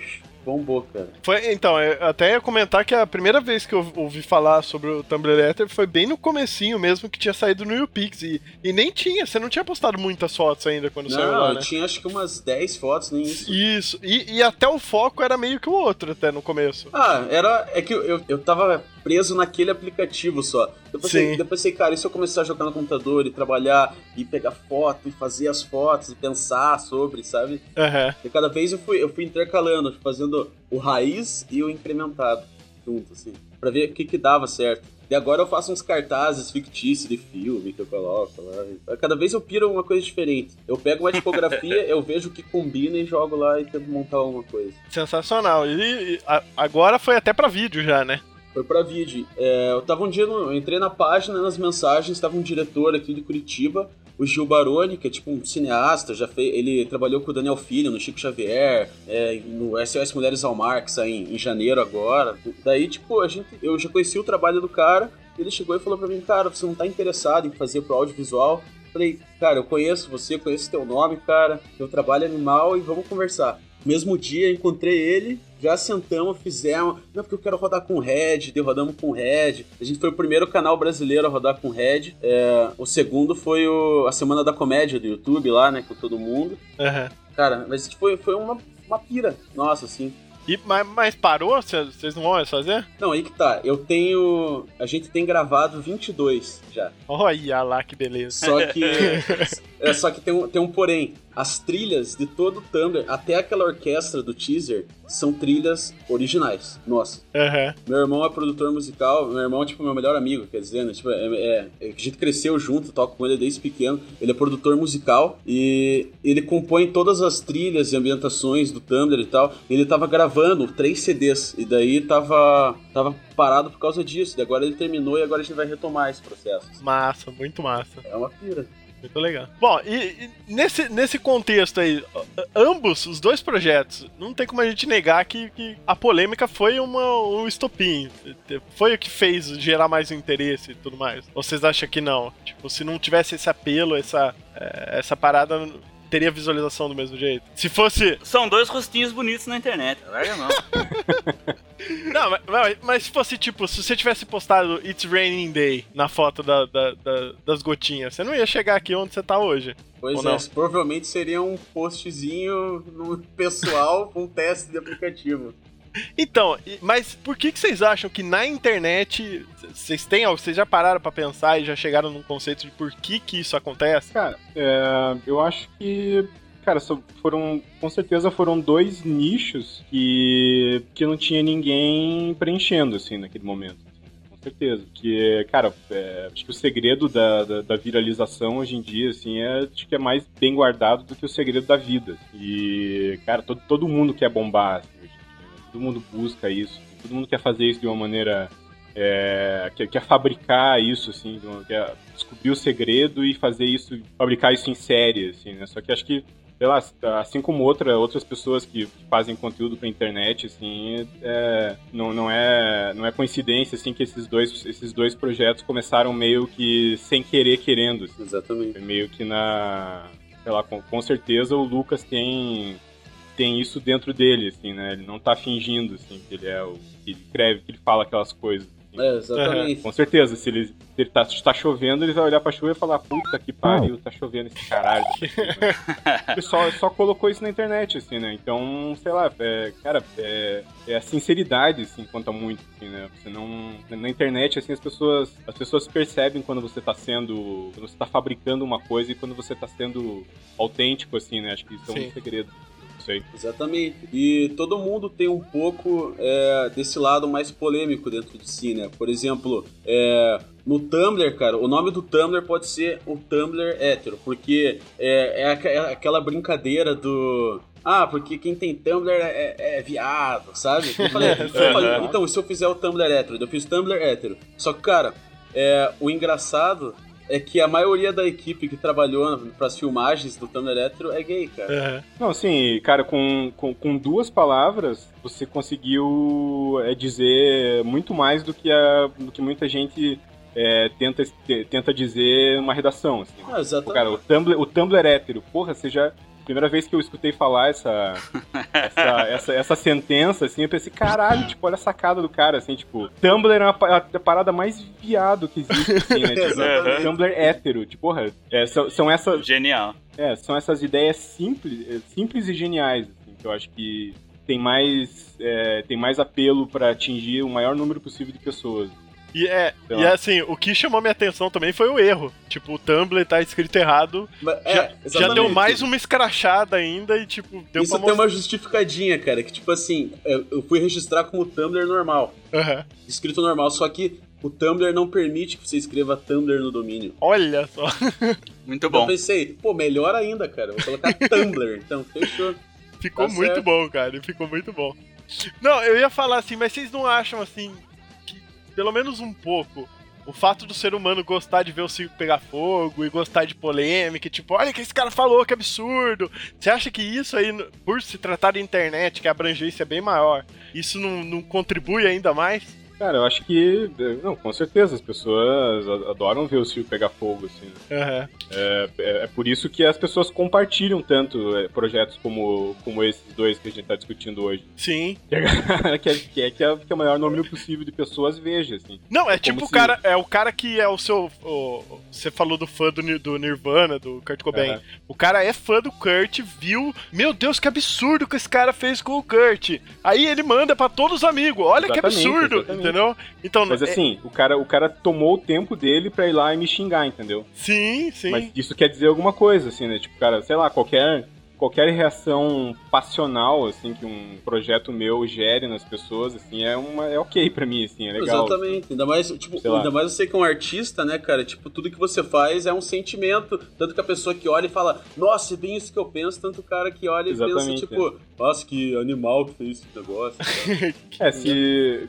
bombou, cara. Foi, então, eu até ia comentar que a primeira vez que eu ouvi falar sobre o Tumblr Letter foi bem no comecinho mesmo, que tinha saído no YouPix. E, e nem tinha, você não tinha postado muitas fotos ainda quando saiu Não, lá, eu né? tinha acho que umas 10 fotos, nem isso. Isso, e, e até o foco era meio que o outro, até no começo. Ah, era. É que eu, eu, eu tava preso naquele aplicativo só. Depois, Sim. depois pensei, cara, e se eu começar a jogar no computador e trabalhar e pegar foto e fazer as fotos e pensar sobre, sabe? Aham. E cada vez eu fui, eu fui intercalando, fazendo o raiz e o incrementado junto, assim, pra ver o que que dava certo. E agora eu faço uns cartazes fictícios de filme que eu coloco lá. Cada vez eu piro uma coisa diferente. Eu pego uma tipografia, eu vejo o que combina e jogo lá e tento montar alguma coisa. Sensacional. E, e a- agora foi até pra vídeo já, né? Foi pra vídeo. É, eu tava um dia, no- eu entrei na página, nas mensagens, tava um diretor aqui de Curitiba, o Gil Baroni, que é tipo um cineasta, já fez, ele trabalhou com o Daniel Filho no Chico Xavier, é, no SOS Mulheres ao Mar, que sai em, em janeiro agora. Daí, tipo, a gente, eu já conheci o trabalho do cara, ele chegou e falou pra mim, cara, você não tá interessado em fazer pro audiovisual? Falei, cara, eu conheço você, conheço teu nome, cara, teu trabalho é animal e vamos conversar. Mesmo dia, encontrei ele, já sentamos, fizemos. Não, porque eu quero rodar com Red, deu rodamos com Red. A gente foi o primeiro canal brasileiro a rodar com Red. É, o segundo foi o, a Semana da Comédia do YouTube lá, né, com todo mundo. Aham. Cara, mas foi, foi uma, uma pira. Nossa, assim. E, mas, mas parou? Vocês vocês não vão mais fazer? Não, aí que tá. Eu tenho. A gente tem gravado 22 já. Olha lá que beleza. Só que. é, só que tem um, tem um porém. As trilhas de todo o Tumblr, até aquela orquestra do teaser, são trilhas originais. Nossa. Aham. Meu irmão é produtor musical, meu irmão é tipo meu melhor amigo, quer dizer, né? Tipo, é, é- é- a gente cresceu junto, toco com ele desde pequeno. Ele é produtor musical e ele compõe todas as trilhas e ambientações do Tumblr e tal. Ele tava gravando três CDs e daí tava, tava parado por causa disso. E agora ele terminou e agora a gente vai retomar esse processo. Massa, muito massa. É uma pira. Muito legal. Bom, e, e nesse, nesse contexto aí, ambos, os dois projetos, não tem como a gente negar que, que a polêmica foi uma, um estopim. Foi o que fez gerar mais interesse e tudo mais. Vocês acham que não? Tipo, se não tivesse esse apelo, essa, eh, essa parada, teria visualização do mesmo jeito? Se fosse. São dois rostinhos bonitos na internet. Larga não. Não, mas, mas- se fosse tipo, se você tivesse postado It's Raining Day na foto da- da- da- das gotinhas, você não ia chegar aqui onde você tá hoje. Pois é, não? provavelmente seria um postzinho no pessoal com um teste de aplicativo. Então, mas por que, que vocês acham que na internet vocês têm, vocês já pararam pra pensar e já chegaram num conceito de por que que isso acontece? Cara, é, eu acho que. Cara, foram. Com certeza foram dois nichos que, que não tinha ninguém preenchendo, assim, naquele momento. Com certeza. Que, cara, é, acho que o segredo da, da, da viralização hoje em dia, assim, é, acho que é mais bem guardado do que o segredo da vida. E, cara, todo, todo mundo quer bombar, assim, todo mundo busca isso, todo mundo quer fazer isso de uma maneira é, quer, quer fabricar isso, assim, quer descobrir o segredo e fazer isso, fabricar isso em série, assim, né? Só que acho que, sei lá, assim como outra, outras pessoas que fazem conteúdo pra internet, assim, é, não, não, é, não é coincidência, assim, que esses dois, esses dois projetos começaram meio que sem querer, querendo, assim. Exatamente. Meio que na. Sei lá, com, com certeza o Lucas tem. Tem isso dentro dele, assim, né? Ele não tá fingindo, assim, que ele é o. que ele escreve, que ele fala aquelas coisas. assim. É, exatamente. Com certeza, se ele, se ele tá, se tá chovendo, ele vai olhar pra chuva e falar, puta que pariu, tá chovendo esse caralho. ele só, só colocou isso na internet, assim, né? Então, sei lá, é, cara, é, é a sinceridade, assim, conta muito, assim, né? Você não. Na internet, assim, as pessoas. As pessoas percebem quando você tá sendo. Quando você tá fabricando uma coisa e quando você tá sendo autêntico, assim, né? Acho que isso é Sim. um segredo. Aí. Exatamente. E todo mundo tem um pouco é, desse lado mais polêmico dentro de si, né? Por exemplo, é, no Tumblr, cara, o nome do Tumblr pode ser o Tumblr hétero, porque é, é é aquela brincadeira do. Ah, porque quem tem Tumblr é, é- é viado, sabe? Eu falei, eu falei, então, e se eu fizer o Tumblr hétero? Eu fiz Tumblr hétero. Só que, cara, é, o engraçado é que a maioria da equipe que trabalhou pras filmagens do Tumblr hétero é gay, cara. Aham. Não, assim, cara, com, com, com duas palavras você conseguiu é, dizer muito mais do que, a, do que muita gente é, tenta, tenta dizer numa redação. Assim. Ah, exatamente. cara, o Tumblr, o Tumblr hétero, porra, você já. Primeira vez que eu escutei falar essa, essa, essa, essa sentença, assim, eu pensei, caralho, tipo, olha a sacada do cara, assim, tipo, Tumblr é uma pa- a parada mais viado que existe, assim, né? Tipo. Tumblr hétero, tipo, porra, é, são, são essas. Genial. É, são essas ideias simples, é, simples e geniais, assim, que eu acho que tem mais, é, tem mais apelo pra atingir o maior número possível de pessoas. E é, e lá. assim, o que chamou minha atenção também foi o erro. Tipo, o Tumblr tá escrito errado. Mas, é, já, já deu mais uma escrachada ainda e, tipo, deu Isso pra tem uma justificadinha, cara, que tipo assim, eu eu fui registrar como Tumblr normal, Aham. escrito normal, só que o Tumblr não permite que você escreva Tumblr no domínio. Olha só. Muito Então bom. eu pensei, pô, melhor ainda, cara, vou colocar Tumblr, então fechou. Ficou Tá muito certo. bom, cara. Ficou muito bom. Não, eu ia falar assim, mas vocês não acham assim pelo menos um pouco, o fato do ser humano gostar de ver o circo pegar fogo e gostar de polêmica, tipo, olha o que esse cara falou, que absurdo. Você acha que isso aí, por se tratar de internet, que a abrangência é bem maior, isso não, não contribui ainda mais? Cara, eu acho que. Não, com certeza, as pessoas adoram ver o circo pegar fogo, assim. Né? Uhum. É, é, é, por isso que as pessoas compartilham tanto é, projetos como, como esses dois que a gente tá discutindo hoje. Sim. que, é, que, é, que, é, que é o maior número possível de pessoas veja, assim. Não, é, tipo o cara. É o cara que é o seu. O, você falou do fã do, do Nirvana, do Kurt Cobain. Uhum. O cara é fã do Kurt, viu. Meu Deus, que absurdo que esse cara fez com o Kurt. Aí ele manda para todos os amigos. Olha exatamente, que absurdo. Exatamente entendeu? Então, Mas é- assim, é... o, cara, o cara tomou o tempo dele pra ir lá e me xingar, entendeu? Sim, sim. Mas isso quer dizer alguma coisa, assim, né? Tipo, cara, sei lá, qualquer qualquer reação passional assim que um projeto meu gere nas pessoas assim é uma é ok para mim assim é legal exatamente ainda mais tipo ainda mais você que é um artista né cara tipo tudo que você faz é um sentimento tanto que a pessoa que olha e fala nossa é bem isso que eu penso tanto o cara que olha e exatamente, pensa tipo é. nossa que animal que fez esse negócio é se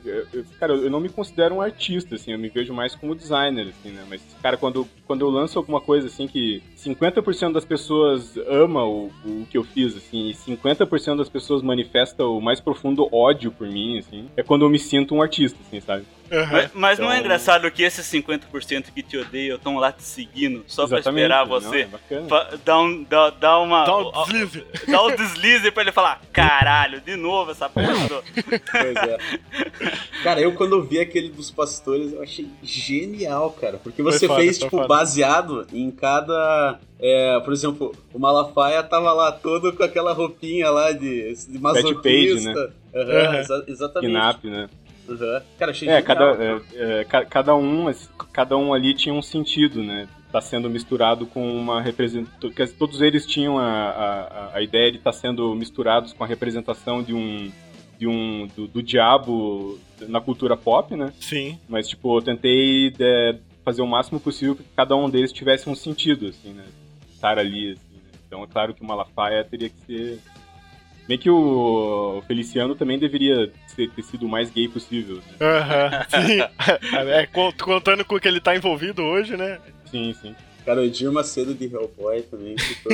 cara eu não me considero um artista assim eu me vejo mais como designer assim né mas cara quando quando eu lanço alguma coisa assim que 50% das pessoas ama o, o que eu fiz, assim, e 50% das pessoas manifestam o mais profundo ódio por mim, assim, é quando eu me sinto um artista, assim, sabe? Uhum. Mas, mas então... não é então, engraçado que esses 50% que te odeiam estão lá te seguindo só Exatamente, pra esperar você não, é dá, um, dá, dá uma. Dá um deslize. Dá um deslize pra ele falar: caralho, de novo essa pessoa. pois é. Cara, eu quando vi aquele dos pastores, eu achei genial, cara. Porque você foda, fez, tipo, foda. baseado em cada. É, por exemplo, o Malafaia tava lá todo com aquela roupinha lá de, de masoquista. Page, né? Uhum, uhum. Exa exatamente. Pinap, né? Uhum. Cara, achei é, cada, é, é, cada um, cada um ali tinha um sentido, né? Tá sendo misturado com uma representação. Todos eles tinham a, a, a ideia de estar tá sendo misturados com a representação de um. De um do, do, diabo na cultura pop, né? Sim. Mas, tipo, eu tentei de, é, fazer o máximo possível que cada um deles tivesse um sentido, assim, né? Estar ali, assim, né? Então, é claro que o Malafaia teria que ser Bem que o Feliciano também deveria ter, ter sido o mais gay possível. Né? Uhum, sim. é, contando com o que ele tá envolvido hoje, né? Sim, sim. Cara, o Edir Macedo de Hellboy também ficou...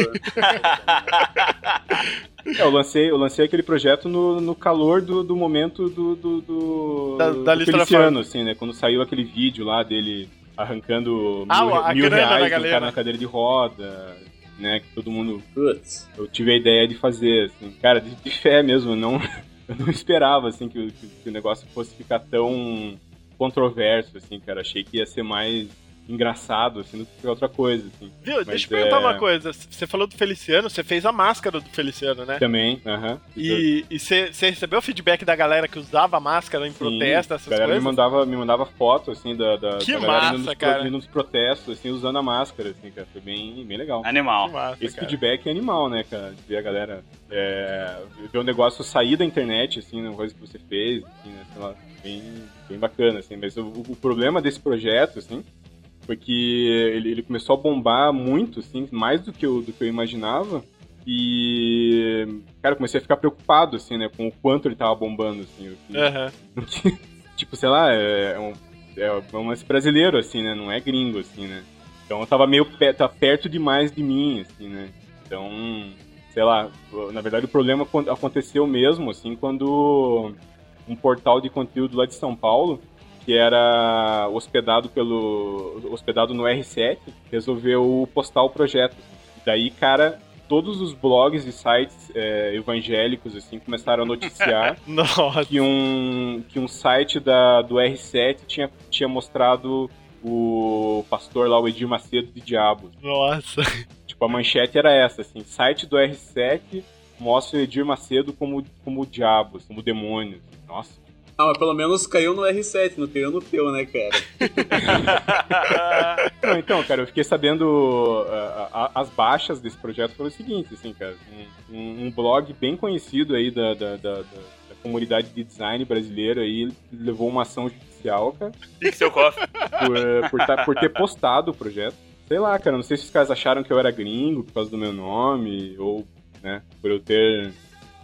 é, eu lancei, eu lancei aquele projeto no, no calor do, do momento do, do, do, da, da do Feliciano, assim, né? Quando saiu aquele vídeo lá dele arrancando ah, mil, mil reais cara na cadeira de roda, né? Que todo mundo. Putz. Eu tive a ideia de fazer, assim, cara, de, de fé mesmo, não, eu não esperava, assim, que, que, que o negócio fosse ficar tão controverso, assim, cara. Achei que ia ser mais engraçado, assim, do que outra coisa, assim. Viu, Mas deixa eu perguntar é... uma coisa. Você falou do Feliciano, você fez a máscara do Feliciano, né? Também, aham. Uh -huh. E você recebeu feedback da galera que usava a máscara em Sim, protesto, essas a galera coisas? Me mandava, me mandava foto, assim, da, da, que da galera massa, indo nos, cara. indo nos protestos, assim, usando a máscara, assim, cara. Foi bem, bem legal. Animal. Massa, Esse cara. feedback é animal, né, cara? De ver a galera é, ver o negócio sair da internet, assim, uma coisa que você fez, assim, né, sei lá, bem, bem bacana, assim. Mas o, o problema desse projeto, assim, porque ele, ele começou a bombar muito, assim, mais do que eu, do que eu imaginava. E, cara, eu comecei a ficar preocupado, assim, né, com o quanto ele tava bombando, assim. Uhum. tipo, sei lá, é, é um, é um lance brasileiro, assim, né, não é gringo, assim, né. Então eu tava meio tá perto demais de mim, assim, né. Então, sei lá, na verdade o problema aconteceu mesmo, assim, quando um portal de conteúdo lá de São Paulo que era hospedado pelo hospedado no R7, resolveu postar o projeto. Daí, cara, todos os blogs e sites é, evangélicos assim começaram a noticiar que um que um site da do R7 tinha tinha mostrado o pastor lá o Edir Macedo de Diabo. Nossa. Tipo a manchete era essa assim, site do R7 mostra o Edir Macedo como como diabo, como demônio. Nossa, ah, mas pelo menos caiu no R7, não caiu no teu, né, cara? não, então, cara, eu fiquei sabendo uh, as baixas desse projeto foram o seguinte, assim, cara, um, um blog bem conhecido aí da, da, da, da, comunidade de design brasileira aí levou uma ação judicial, cara. Pixel Coffee. Por, uh, por, tá, por ter postado o projeto. Sei lá, cara, não sei se os caras acharam que eu era gringo por causa do meu nome, ou, né, por eu ter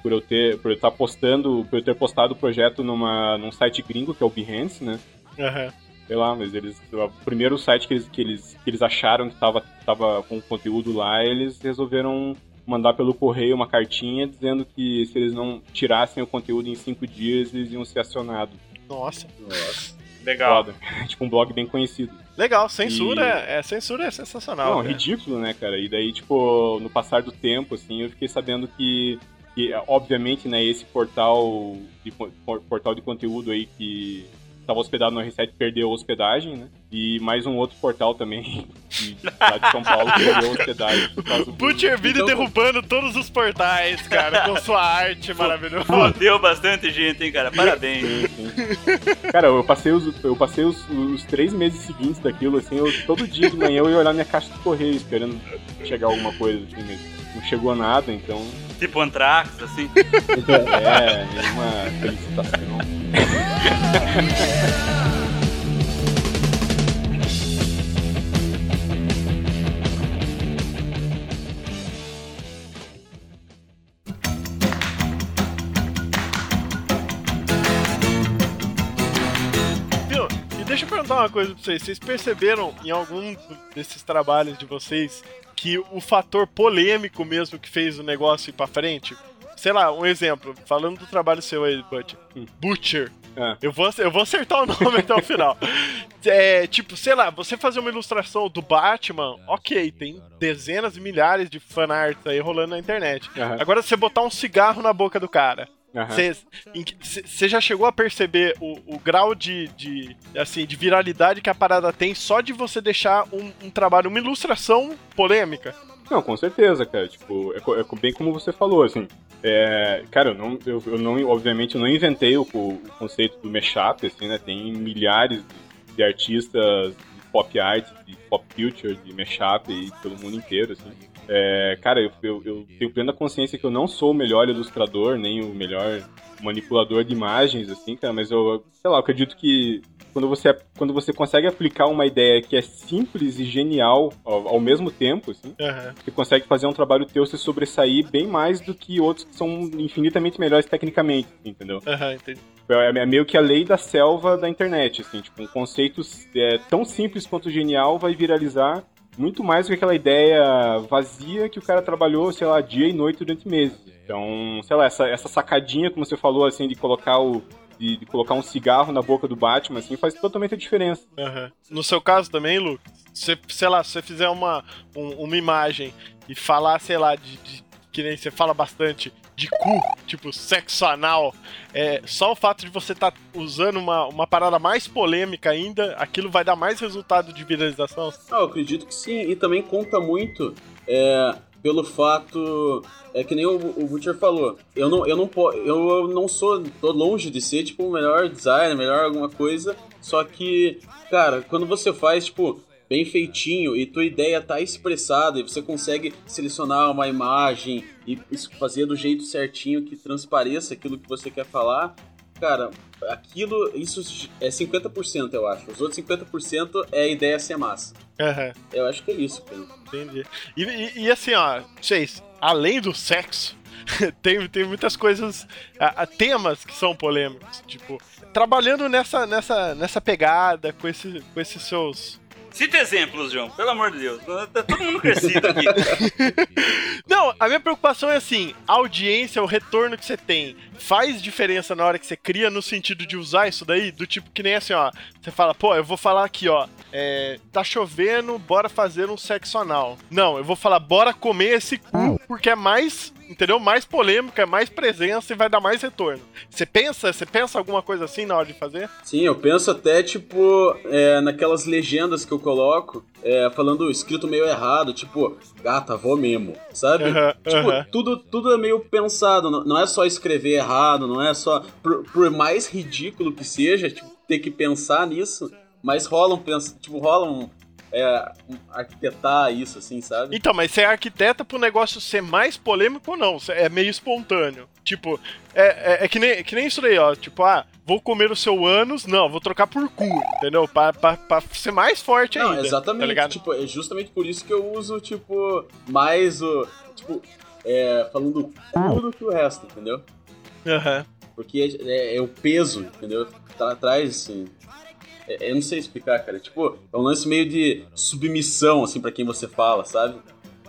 por eu ter por eu estar postando, por eu ter postado o projeto numa num site gringo que é o Behance, né? Uhum. Sei lá, mas eles. O primeiro site que eles, que eles, que eles acharam que tava, tava com conteúdo lá, eles resolveram mandar pelo correio uma cartinha dizendo que se eles não tirassem o conteúdo em cinco dias, eles iam ser acionados. Nossa. Legal. Foda. tipo um blog bem conhecido. Legal, censura, é, censura é sensacional. Não, cara. ridículo, né, cara? E daí, tipo, no passar do tempo, assim, eu fiquei sabendo que, que obviamente, né, esse portal de, portal de conteúdo aí que estava hospedado no R7 perdeu a hospedagem, né? E mais um outro portal também, de, lá de São Paulo, perdeu a hospedagem. Butcher Billy Então- derrubando todos os portais, cara, com sua arte maravilhosa. Fodeu bastante gente, hein, cara? Parabéns. Sim, sim. Cara, eu passei, os, eu passei os, os três meses seguintes daquilo, assim, eu, todo dia de manhã eu ia olhar minha caixa de correio esperando chegar alguma coisa, assim, mas não chegou nada, então tipo Anthrax, assim. é, nenhuma felicitação. perguntar uma coisa pra vocês. Vocês perceberam em algum desses trabalhos de vocês que o fator polêmico mesmo que fez o negócio ir pra frente? Sei lá, um exemplo, falando do trabalho seu aí, Butcher. Butcher. Ah. Eu vou, eu vou acertar o nome até o final. É, tipo, sei lá, você fazer uma ilustração do Batman, ok, tem dezenas e milhares de fanarts aí rolando na internet. Aham. Agora, você botar um cigarro na boca do cara, Você já chegou a perceber o, o grau de, de, assim, de viralidade que a parada tem só de você deixar um, um trabalho, uma ilustração polêmica? Não, com certeza, cara. Tipo, é, é bem como você falou, assim. É, cara, eu não, eu, eu não, obviamente, eu não inventei o, o conceito do mashup, assim, né? Tem milhares de, de artistas de pop art, de pop culture, de mashup aí pelo mundo inteiro, assim. É, cara, eu, eu, eu tenho plena consciência que eu não sou o melhor ilustrador, nem o melhor manipulador de imagens, assim, cara, mas eu, sei lá, eu acredito que quando você, quando você consegue aplicar uma ideia que é simples e genial ao, ao mesmo tempo, assim, Aham. você consegue fazer um trabalho teu se sobressair bem mais do que outros que são infinitamente melhores tecnicamente, entendeu? Aham, entendi. É é meio que a lei da selva da internet, assim, tipo, um conceito é, tão simples quanto genial vai viralizar muito mais do que aquela ideia vazia que o cara trabalhou, sei lá, dia e noite durante meses. Então, sei lá, essa, essa sacadinha, como você falou, assim, de colocar o. De, de colocar um cigarro na boca do Batman, assim, faz totalmente a diferença. Aham. No seu caso também, Lucas, você, sei lá, se você fizer uma, um- uma imagem e falar, sei lá, de, de- que nem você fala bastante de cu, tipo sexo anal, é, só o fato de você estar usando uma, uma parada mais polêmica ainda, aquilo vai dar mais resultado de viralização? Ah, eu acredito que sim, e também conta muito é, pelo fato. É que nem o, o Butcher falou. Eu não, eu, não eu não sou. tô longe de ser, tipo, o melhor designer, melhor alguma coisa. Só que, cara, quando você faz, tipo, bem feitinho e tua ideia tá expressada e você consegue selecionar uma imagem e fazer do jeito certinho que transpareça aquilo que você quer falar, cara, aquilo, isso é 50%, eu acho. Os outros 50% é a ideia ser massa. Aham, Eu acho que é isso, cara. entendi. E, e- e assim, ó, vocês, além do sexo, tem, tem muitas coisas, a- a temas que são polêmicos, tipo, trabalhando nessa, nessa, nessa pegada, com, esse, com esses seus Cita exemplos, João, pelo amor de Deus. Tá todo mundo crescido aqui. Não, a minha preocupação é assim: a audiência, o retorno que você tem, faz diferença na hora que você cria no sentido de usar isso daí? Do tipo que nem assim, ó. Você fala, pô, eu vou falar aqui, ó. é, tá chovendo, bora fazer um sexo anal. Não, eu vou falar, bora comer esse cu, porque é mais, entendeu? Mais polêmica, é mais presença e vai dar mais retorno. Você pensa, você pensa alguma coisa assim na hora de fazer? Sim, eu penso até, tipo, é, naquelas legendas que eu coloco, é, falando escrito meio errado, tipo, gata, vou mesmo, sabe? Aham, tipo, aham. tudo, tudo é meio pensado, não, é só escrever errado, não é só. Por, por mais ridículo que seja, tipo, ter que pensar nisso, mas rolam, pens- tipo, rolam. É, arquitetar isso, assim, sabe? Então, mas você é arquiteta pro negócio ser mais polêmico ou não? É meio espontâneo. Tipo, é, é, é que, nem, que nem isso daí, ó. Tipo, ah, vou comer o seu ânus, não, vou trocar por cu, entendeu? Pra, pra, pra ser mais forte Não, ainda. Tá exatamente. ligado? tipo, é justamente por isso que eu uso, tipo, mais o. Tipo, é, falando cu do que o resto, entendeu? Aham. Porque é, é- é o peso, entendeu? Tá atrás, assim. É- eu não sei explicar, cara. Tipo, é um lance meio de submissão, assim, pra quem você fala, sabe?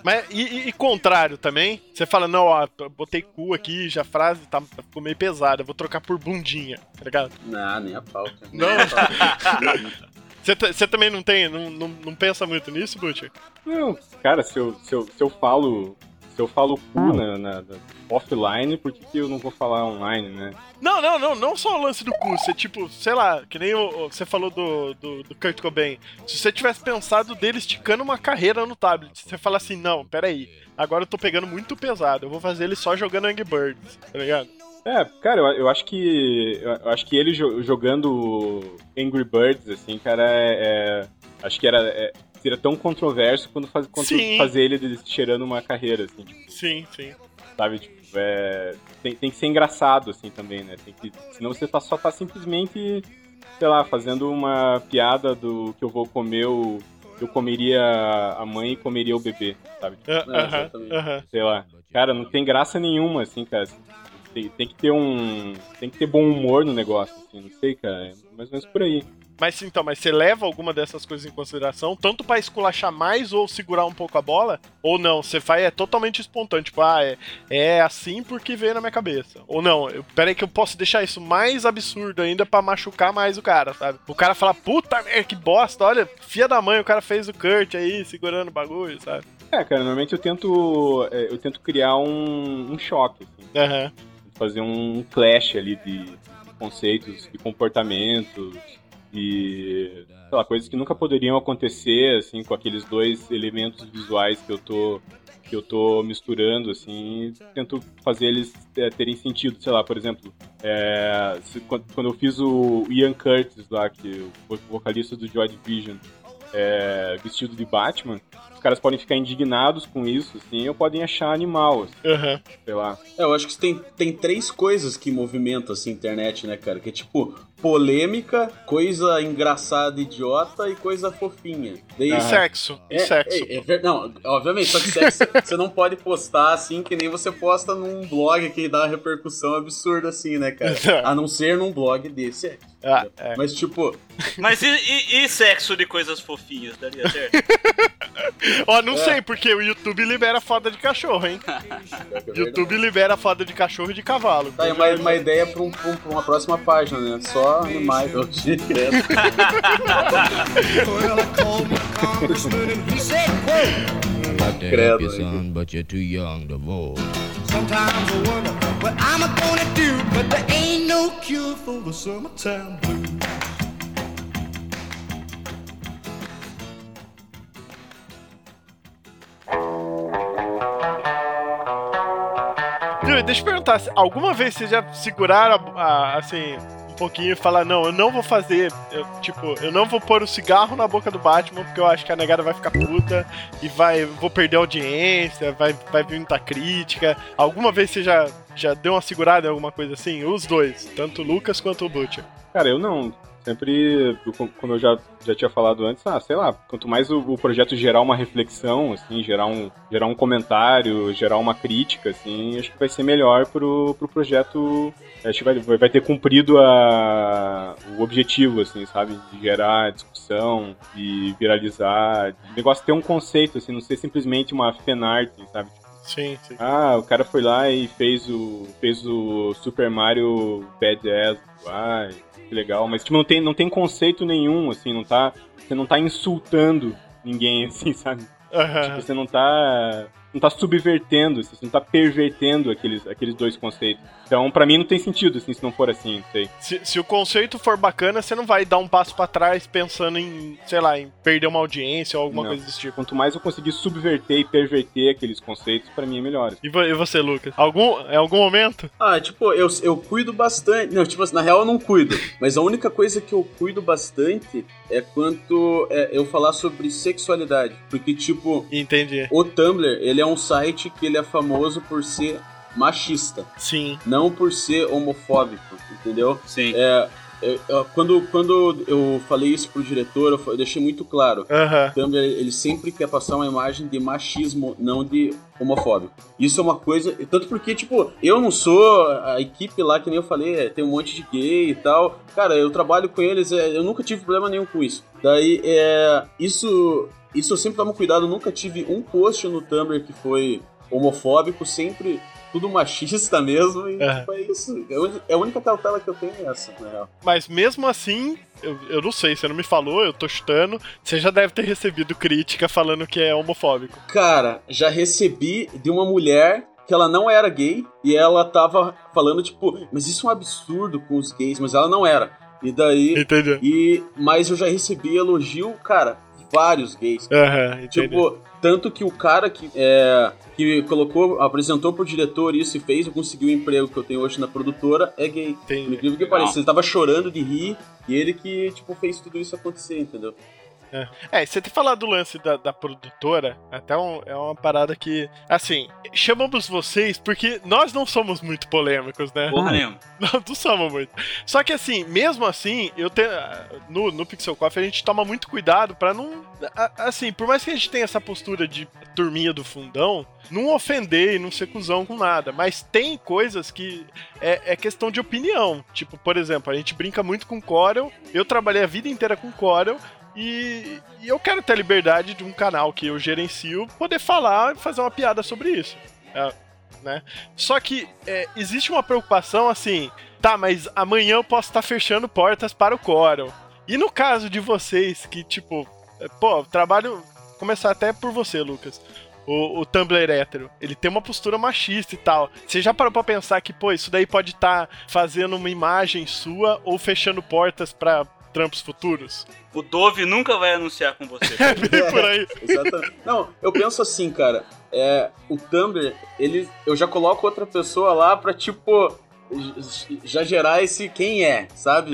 Mas e, e- e contrário também? Você fala, não, ó, botei cu aqui, já a frase tá, ficou meio pesada, vou trocar por bundinha, tá ligado? Não, nem a pau, cara. Não. Você também não tem, não, não, não pensa muito nisso, Butcher? Não, cara, se eu, se eu, se eu falo. Se eu falo cu na, na- na- offline, por que, que eu não vou falar online, né? Não, não, não, não só o lance do cu, você tipo, sei lá, que nem o, você falou do, do, do Kurt Cobain. Se você tivesse pensado dele esticando uma carreira no tablet, você fala assim, não, peraí, agora eu tô pegando muito pesado, eu vou fazer ele só jogando Angry Birds, tá ligado? É, cara, eu, eu acho que. Eu acho que ele jo- jogando Angry Birds, assim, cara, é. é- acho que era. é- seria tão controverso quanto, faz, quanto fazer ele cheirando uma carreira, assim, tipo, Sim, sim. sabe? Tipo, é, tem, tem que ser engraçado, assim, também, né? Tem que, senão você tá, só tá simplesmente, sei lá, fazendo uma piada do que eu vou comer o. eu comeria a mãe e comeria o bebê, sabe? É, Aham, exatamente. aham. sei lá. Cara, não tem graça nenhuma, assim, cara. Tem, tem que ter um. Tem que ter bom humor no negócio, assim, não sei, cara. É mais ou menos por aí. Mas então, mas você leva alguma dessas coisas em consideração, tanto pra esculachar mais ou segurar um pouco a bola, ou não, você faz é totalmente espontâneo, tipo, ah, é, é assim porque veio na minha cabeça. Ou não, eu, pera aí que eu posso deixar isso mais absurdo ainda pra machucar mais o cara, sabe? O cara fala, puta merda, que bosta, olha, fia da mãe, o cara fez o Kurt aí, segurando o bagulho, sabe? É, cara, normalmente eu tento. é, Eu tento criar um, um choque, assim. Aham. Fazer um clash ali de, de conceitos, de comportamentos, de. sei lá, coisas que nunca poderiam acontecer, assim, com aqueles dois elementos visuais que eu tô. Que eu tô misturando, assim, e tento fazer eles é, terem sentido. Sei lá, por exemplo, é, se- quando quando eu fiz o Ian Curtis lá, que o vocalista do Joy Division, é, vestido de Batman, os caras podem ficar indignados com isso, assim, ou podem achar animal, assim, Aham. sei lá. É, eu acho que tem, tem três coisas que movimentam assim, a internet, né, cara? Que é tipo polêmica, coisa engraçada, idiota e coisa fofinha. Daí, E sexo, e É, sexo. é, é não, obviamente, só que sexo você não pode postar assim que nem você posta num blog que dá uma repercussão absurda assim, né, cara? A não ser num blog de sexo. Ah, é. Mas, tipo, Mas e, e- e sexo de coisas fofinhas, daria certo? Ó, É. não sei, porque o YouTube libera foda de cachorro, hein? YouTube libera foda de cachorro e de cavalo. Tá aí uma, uma ideia pra, um- pra um- uma próxima página, né? Só animais Credo, to vote. sometimes I wonder what I'm gonna do, but there ain't no cure for the summertime blues. Deixa eu perguntar, alguma vez vocês já seguraram, a- a- assim, um pouquinho e falaram, não, eu não vou fazer, eu, tipo, eu não vou pôr o cigarro na boca do Batman, porque eu acho que a negada vai ficar puta e vai, vou perder audiência, vai, vai vir muita crítica. Alguma vez você já, já deu uma segurada em alguma coisa assim? Os dois, tanto o Lucas quanto o Butcher. Cara, eu não. Sempre, como eu já, já tinha falado antes, ah, sei lá, quanto mais o, o projeto gerar uma reflexão, assim, gerar um, gerar um comentário, gerar uma crítica, assim, acho que vai ser melhor pro, pro projeto. Acho que vai, vai ter cumprido a, o objetivo, assim, sabe? De gerar discussão, de viralizar. O negócio ter um conceito, assim, não ser simplesmente uma fanart, sabe? Sim, sim. Ah, o cara foi lá e fez o fez o Super Mario Badass. Ai, que legal. Mas tipo, não tem, não tem conceito nenhum, assim, não tá. Você não tá insultando ninguém, assim, sabe? Aham. Você não tá. Não tá subvertendo, assim, você não tá pervertendo aqueles, aqueles dois conceitos. Então, pra mim, não tem sentido, assim, se não for assim, não sei. Se, se o conceito for bacana, você não vai dar um passo pra trás pensando em, sei lá, em perder uma audiência ou alguma Não. coisa desse tipo. Quanto mais eu conseguir subverter e perverter aqueles conceitos, pra mim é melhor. E e você, Lucas? Algum, em algum momento? Ah, tipo, eu, eu cuido bastante. Não, tipo assim, na real eu não cuido. Mas a única coisa que eu cuido bastante é quanto é, eu falar sobre sexualidade. Porque, tipo, Entendi. o Tumblr, ele é um site que ele é famoso por ser machista. Sim. Não por ser homofóbico, entendeu? Sim. É, eu- eu- quando, quando eu falei isso pro diretor, eu, deixei muito claro. O Tumblr, ele sempre quer passar uma imagem de machismo, não de homofóbico. Isso é uma coisa. Tanto porque, tipo, eu não sou a equipe lá, que nem eu falei, é, tem um monte de gay e tal. Cara, eu trabalho com eles, é, eu nunca tive problema nenhum com isso. Daí, é. Isso. Isso eu sempre tomo cuidado, nunca tive um post no Tumblr que foi homofóbico, sempre tudo machista mesmo, e É. é isso. É a uni- é única cautela que eu tenho é essa, na real. Mas mesmo assim, eu, eu não sei, você não me falou, eu tô chutando. Você já deve ter recebido crítica falando que é homofóbico. Cara, já recebi de uma mulher que ela não era gay e ela tava falando, tipo, mas isso é um absurdo com os gays, mas ela não era. E daí. Entendeu? E, mas eu já recebi elogio, cara, vários gays. Entendeu. Tipo, tanto que o cara que, é, que colocou, apresentou pro diretor isso e fez, eu consegui o emprego que eu tenho hoje na produtora, é gay. Por Entendi. incrível que pareça, ele tava chorando de rir e ele que, tipo, fez tudo isso acontecer, entendeu? É, e você ter falado do lance da, da produtora, até um- é uma parada que. Assim, chamamos vocês porque nós não somos muito polêmicos, né? Porra nenhuma. Não, não somos muito. Só que assim, mesmo assim, eu tenho. No, no Pixel Coffee a gente toma muito cuidado pra não. Assim, por mais que a gente tenha essa postura de turminha do fundão, não ofender e não ser cuzão com nada. Mas tem coisas que é, é questão de opinião. Tipo, por exemplo, a gente brinca muito com Corel. Eu trabalhei a vida inteira com Corel. E, e eu quero ter a liberdade de um canal que eu gerencio poder falar e fazer uma piada sobre isso. É, né? Só que é, existe uma preocupação assim, tá, mas amanhã eu posso estar fechando portas para o Corel. E no caso de vocês que, tipo, é, pô, trabalho. Começar até por você, Lucas. O, o Tumblr hétero, ele tem uma postura machista e tal. Você já parou pra pensar que, pô, isso daí pode estar fazendo uma imagem sua ou fechando portas pra trampos futuros? O Dove nunca vai anunciar com você. Bem por aí. Exatamente. Não, eu penso assim, cara. É, o Tumblr, ele, eu já coloco outra pessoa lá pra, tipo, já gerar esse quem é, sabe?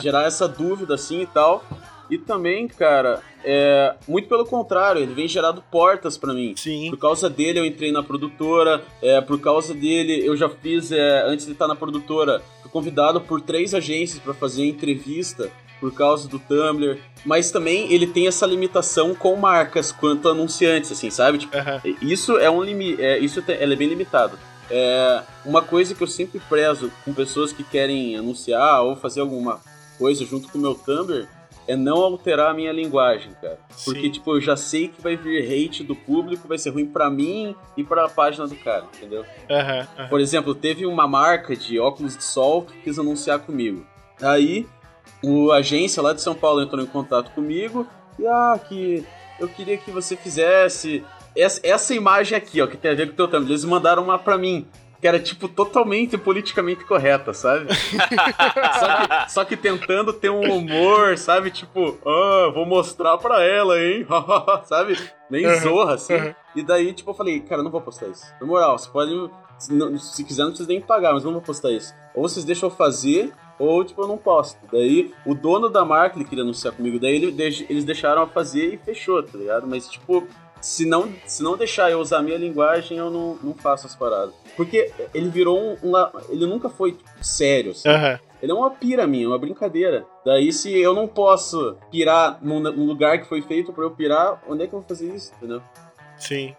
Gerar essa dúvida assim e tal. E também, cara, é, muito pelo contrário, ele vem gerado portas pra mim. Sim. Por causa dele eu entrei na produtora, é, por causa dele eu já fiz, é, antes de estar na produtora, fui convidado por três agências pra fazer entrevista por causa do Tumblr. Mas também ele tem essa limitação com marcas quanto anunciantes, assim, sabe? Tipo, Aham. isso é um limite, é, isso ela é bem limitado. É, uma coisa que eu sempre prezo com pessoas que querem anunciar ou fazer alguma coisa junto com o meu Tumblr é não alterar a minha linguagem, cara. Porque, Sim. tipo, eu já sei que vai vir hate do público, vai ser ruim pra mim e pra página do cara, entendeu? Aham, aham. Por exemplo, teve uma marca de óculos de sol que quis anunciar comigo. Aí, o a agência lá de São Paulo entrou em contato comigo e, ah, que eu queria que você fizesse essa, essa imagem aqui, ó, que tem a ver com o teu Tumblr. Eles mandaram uma pra mim. Que era, tipo, totalmente politicamente correta, sabe? só, que, só que tentando ter um humor, sabe? Tipo, ah, vou mostrar pra ela, hein? sabe? Nem Uhum, zorra, assim. uhum. E daí, tipo, eu falei, cara, não vou postar isso. Na moral, você pode. Se, não- se quiser, não precisa nem pagar, mas não vou postar isso. Ou vocês deixam eu fazer, ou, tipo, eu não posto. Daí, o dono da marca, ele queria anunciar comigo, daí ele, eles deixaram eu fazer e fechou, tá ligado? Mas, tipo, se não, se não deixar eu usar a minha linguagem, eu não, não faço as paradas. Porque ele virou um. um ele nunca foi tipo, sério, assim. Aham. Ele é uma pira minha, uma brincadeira. Daí, se eu não posso pirar num, num lugar que foi feito pra eu pirar, onde é que eu vou fazer isso, entendeu? Sim.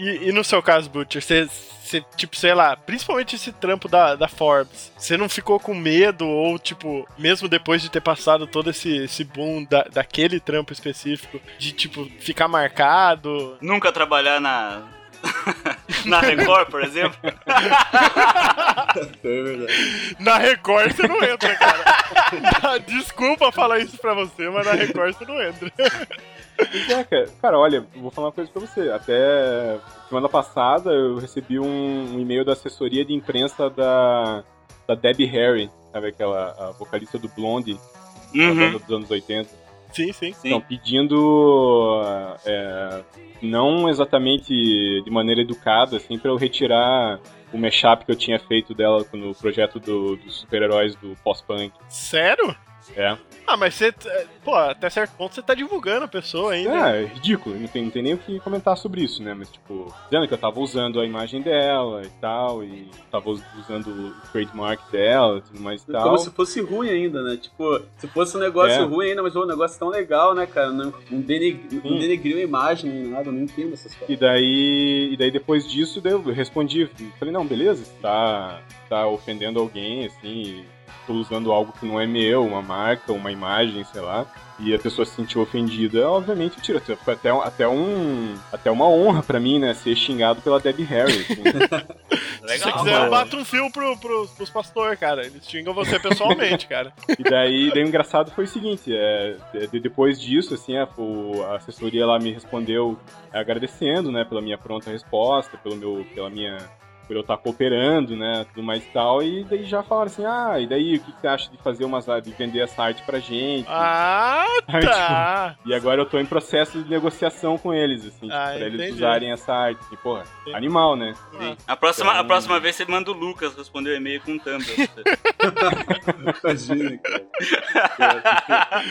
E, e no seu caso, Butcher, você, você, tipo, sei lá, principalmente esse trampo da, da Forbes, você não ficou com medo ou, tipo, mesmo depois de ter passado todo esse, esse boom da, daquele trampo específico, de, tipo, ficar marcado? Nunca trabalhar na. na Record, por exemplo. É verdade. Na Record você não entra, cara. Desculpa falar isso pra você, mas na Record você não entra. É, cara. Cara, olha, vou falar uma coisa pra você. Até semana passada eu recebi um, um e-mail da assessoria de imprensa da, da Debbie Harry, sabe aquela a vocalista do Blondie, Uhum. dos anos 80. Sim, sim. Sim. Então, pedindo é, não exatamente de maneira educada, assim, pra eu retirar o mashup que eu tinha feito dela no projeto do- dos super-heróis do pós-punk. Sério? É. Ah, mas você. Pô, até certo ponto você tá divulgando a pessoa ainda. É, é ridículo, não tem, não tem nem o que comentar sobre isso, né? Mas, tipo, dizendo que eu tava usando a imagem dela e tal, e tava us- usando o trademark dela e tudo mais e tal. Como se fosse ruim ainda, né? Tipo, se fosse um negócio É. ruim ainda, mas o negócio tão legal, né, cara? Não, não, deneg- não Sim. denegriu a imagem nem nada, eu não entendo essas E coisas. daí, e daí depois disso, daí eu respondi, falei, não, beleza, você tá, tá ofendendo alguém, assim, e tô usando algo que não é meu, uma marca, uma imagem, sei lá, e a pessoa se sentiu ofendida, obviamente eu tiro. Foi até, até, um, até uma honra pra mim, né, ser xingado pela Debbie Harry. assim. Se você Legal. quiser, eu bato um fio pro, pro, pros pastores, cara. Eles xingam você pessoalmente, cara. E daí, daí o engraçado foi o seguinte, é, de- depois disso, assim, a, o- a assessoria lá me respondeu agradecendo, né, pela minha pronta resposta, pelo meu, pela minha, por eu estar cooperando, né, tudo mais e tal, e daí já falaram assim, ah, e daí o que, que você acha de fazer umas, de vender essa arte pra gente? Ah, Aí, tá. E agora eu tô em processo de negociação com eles, assim, tipo, Ah, pra eles entendi. usarem essa arte, e, porra, Entendi. animal, né? Sim. A próxima, a Então- próxima vez você manda o Lucas responder o e-mail com um Tumblr. Imagina, cara.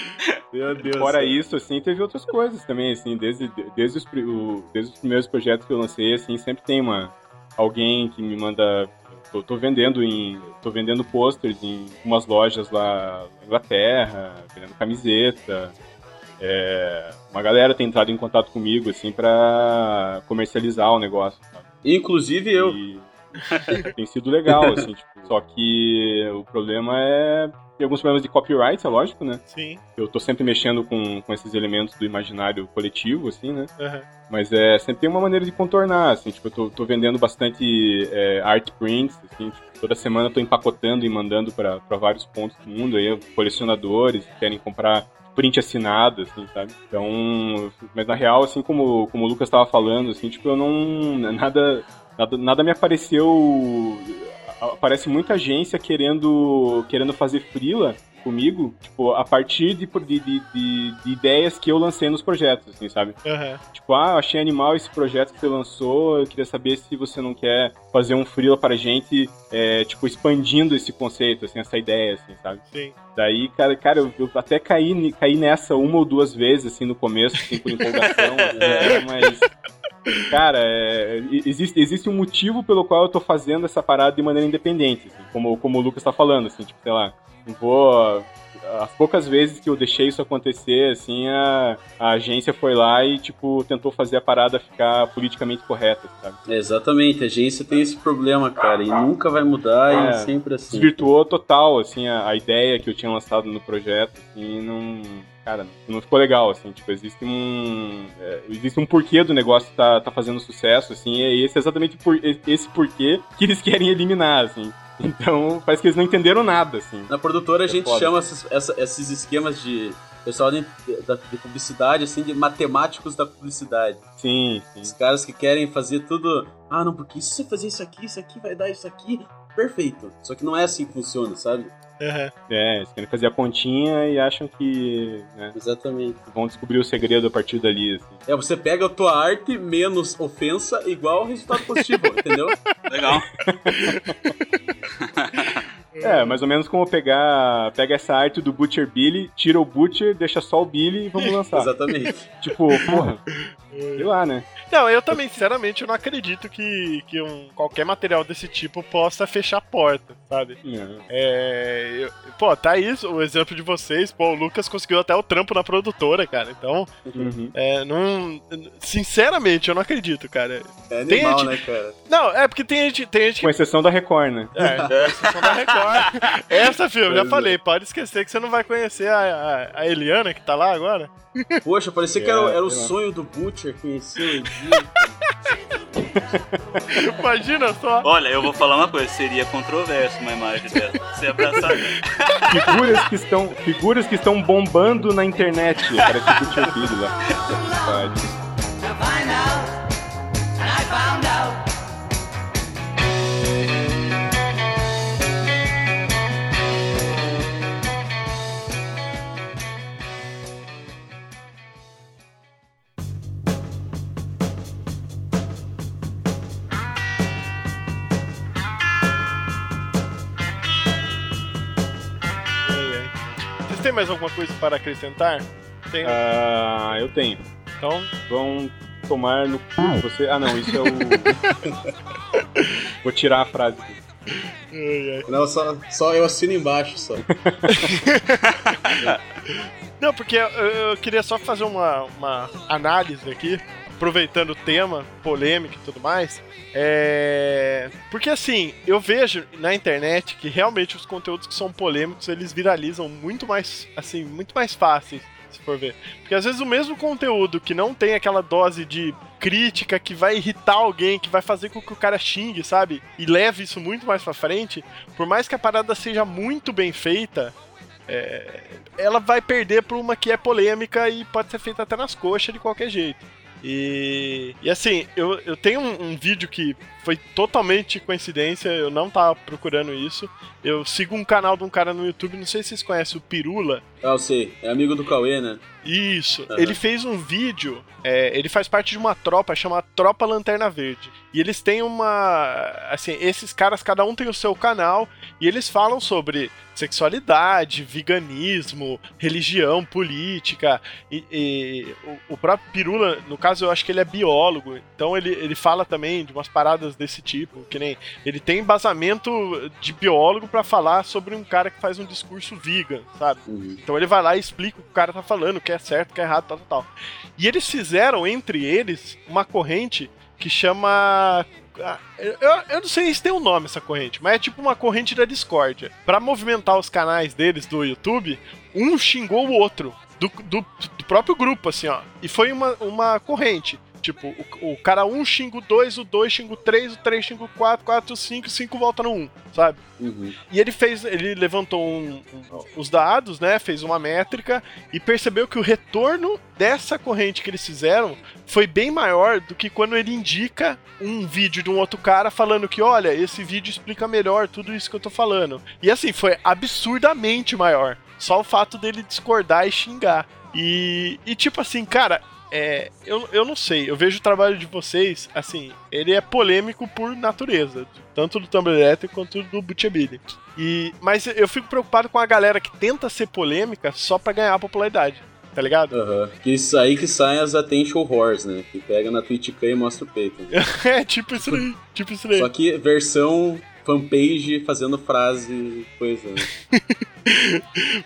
Meu Deus. Fora cara. isso, assim, teve outras coisas também, assim, desde, desde, os, o- desde os primeiros projetos que eu lancei, assim, sempre tem uma alguém que me manda. Tô, tô vendendo em. tô vendendo posters em umas lojas lá na Inglaterra, vendendo camiseta. É, uma galera tem entrado em contato comigo, assim, pra comercializar o negócio, sabe? Inclusive eu. E tem sido legal, assim, tipo, só que o problema é. Tem alguns problemas de copyright, é lógico, né? Sim. Eu tô sempre mexendo com, com esses elementos do imaginário coletivo, assim, né? aham. Mas é, sempre tem uma maneira de contornar, assim, tipo, eu tô, tô vendendo bastante é, art prints, assim, tipo, toda semana eu tô empacotando e mandando pra pra vários pontos do mundo aí, colecionadores que querem comprar print assinado, assim, sabe? Então, mas na real, assim, como, como o Lucas tava falando, assim, tipo, eu não, nada, nada, nada me apareceu, aparece muita agência querendo, querendo fazer frila comigo, tipo, a partir de, de, de, de- de ideias que eu lancei nos projetos, assim, sabe? Aham. Tipo, ah, achei animal esse projeto que você lançou, eu queria saber se você não quer fazer um freela pra gente, é, tipo, expandindo esse conceito, assim, essa ideia, assim, sabe? Sim. Daí, cara, cara eu, eu até caí, caí nessa uma ou duas vezes, assim, no começo, assim, por empolgação, mas... Cara, é, e- existe, existe um motivo pelo qual eu tô fazendo essa parada de maneira independente, assim, como, como o Lucas tá falando, assim, tipo, sei lá, não vou... As poucas vezes que eu deixei isso acontecer, assim, a, a agência foi lá e, tipo, tentou fazer a parada ficar politicamente correta, sabe? É, exatamente, a agência tem esse problema, cara, e nunca vai mudar É, e sempre assim. Desvirtuou total, assim, a, a ideia que eu tinha lançado no projeto, assim, não... Cara, não ficou legal, assim, tipo, existe um... é, existe um porquê do negócio tá, tá fazendo sucesso, assim, e esse é exatamente por, esse porquê que eles querem eliminar, assim. Então, parece que eles não entenderam nada, assim. Na produtora a É gente foda. chama esses, essa- esses esquemas de pessoal de, de publicidade, assim, de matemáticos da publicidade. Sim, sim. Os caras que querem fazer tudo. Ah, não, porque se você fazer isso aqui, isso aqui vai dar isso aqui, perfeito. Só que não é assim que funciona, sabe? Aham. É, eles querem fazer a pontinha e acham que né, Exatamente. vão descobrir o segredo a partir dali, assim. É, você pega a tua arte menos ofensa igual resultado positivo, entendeu? Legal. É, mais ou menos como pegar pega essa arte do Butcher Billy, tira o Butcher, deixa só o Billy e vamos lançar. Exatamente. tipo, porra, sei lá, né? Não, eu também, sinceramente, eu não acredito que, que um, qualquer material desse tipo possa fechar a porta, sabe? É. eu- pô, tá isso, o exemplo de vocês. Pô, o Lucas conseguiu até o trampo na produtora, cara. Então, Uhum. é, não. Sinceramente, eu não acredito, cara. É Tem animal, gente- né, cara? Não, é porque tem gente, tem gente Com que. exceção da Record, né? É, exceção da Record. Essa, filho, eu já é. falei, pode esquecer que você não vai conhecer a, a, a Eliana que tá lá agora. Poxa, parecia que era, o- É, era o sonho do Butcher conhecer o Edinho. Imagina só. Olha, eu vou falar uma coisa, seria controverso uma imagem dessa. Você abraçar. Figuras que estão, figuras que estão bombando na internet. Parece o Butcher Billy lá. Verdade. Ai, ai. Você Têm mais alguma coisa para acrescentar? Tem. Ah, eu tenho. Então, Vão tomar no cu de você. Ah, não, isso é o. Vou tirar a frase. Não, só, só eu assino embaixo só. Não, porque eu, eu queria só fazer uma, uma análise aqui, aproveitando o tema, polêmica e tudo mais. É... Porque assim, eu vejo na internet que realmente os conteúdos que são polêmicos, eles viralizam muito mais, assim, muito mais fáceis, se for ver. Porque às vezes o mesmo conteúdo que não tem aquela dose de crítica que vai irritar alguém, que vai fazer com que o cara xingue, sabe? E leve isso muito mais pra frente, por mais que a parada seja muito bem feita, é, ela vai perder pra uma que é polêmica e pode ser feita até nas coxas de qualquer jeito. E, e assim, eu, eu tenho um, um vídeo que foi totalmente coincidência, eu não tava procurando isso. Eu sigo um canal de um cara no YouTube, não sei se vocês conhecem, o Pirula. Ah, eu sei. É amigo do Cauê, né? Isso. Aham. Ele fez um vídeo. é, ele faz parte de uma tropa chamada Tropa Lanterna Verde. E eles têm uma. Assim, esses caras, cada um tem o seu canal. E eles falam sobre sexualidade, veganismo, religião, política. E, e o, o próprio Pirula, no caso, eu acho que ele é biólogo. Então ele, ele fala também de umas paradas desse tipo. Que nem. Ele tem embasamento de biólogo pra falar sobre um cara que faz um discurso vegan, sabe? Uhum. Então ele vai lá e explica o que o cara tá falando, que é certo, que é errado, tal, tal, tal. E eles fizeram, entre eles, uma corrente que chama. ah, Eu, eu não sei se tem um nome essa corrente, mas é tipo uma corrente da discórdia. Pra movimentar os canais deles do YouTube, um xingou o outro. Do, do, do próprio grupo, assim, ó. E foi uma, uma corrente. Tipo, o, o cara 1 um xinga o 2, o 2 xinga o 3, o 3 xinga o 4, 4 o 5, o 5 volta no 1, sabe? Uhum. E ele fez, ele levantou um- um- os dados, né? Fez uma métrica e percebeu que o retorno dessa corrente que eles fizeram foi bem maior do que quando ele indica um vídeo de um outro cara falando que, olha, esse vídeo explica melhor tudo isso que eu tô falando. E assim, foi absurdamente maior. Só o fato dele discordar e xingar. E, e tipo assim, cara, é, eu, eu não sei, eu vejo o trabalho de vocês, assim, ele é polêmico por natureza, tanto do Tumblr Elétrico quanto do Butchabilly. E, mas eu fico preocupado com a galera que tenta ser polêmica só pra ganhar popularidade, tá ligado? Aham. Que isso aí que saem as attention whores, né? Que pega na Twitch e mostra o peito. é, tipo isso aí, tipo isso aí. Só que versão fanpage fazendo frase, coisa. né?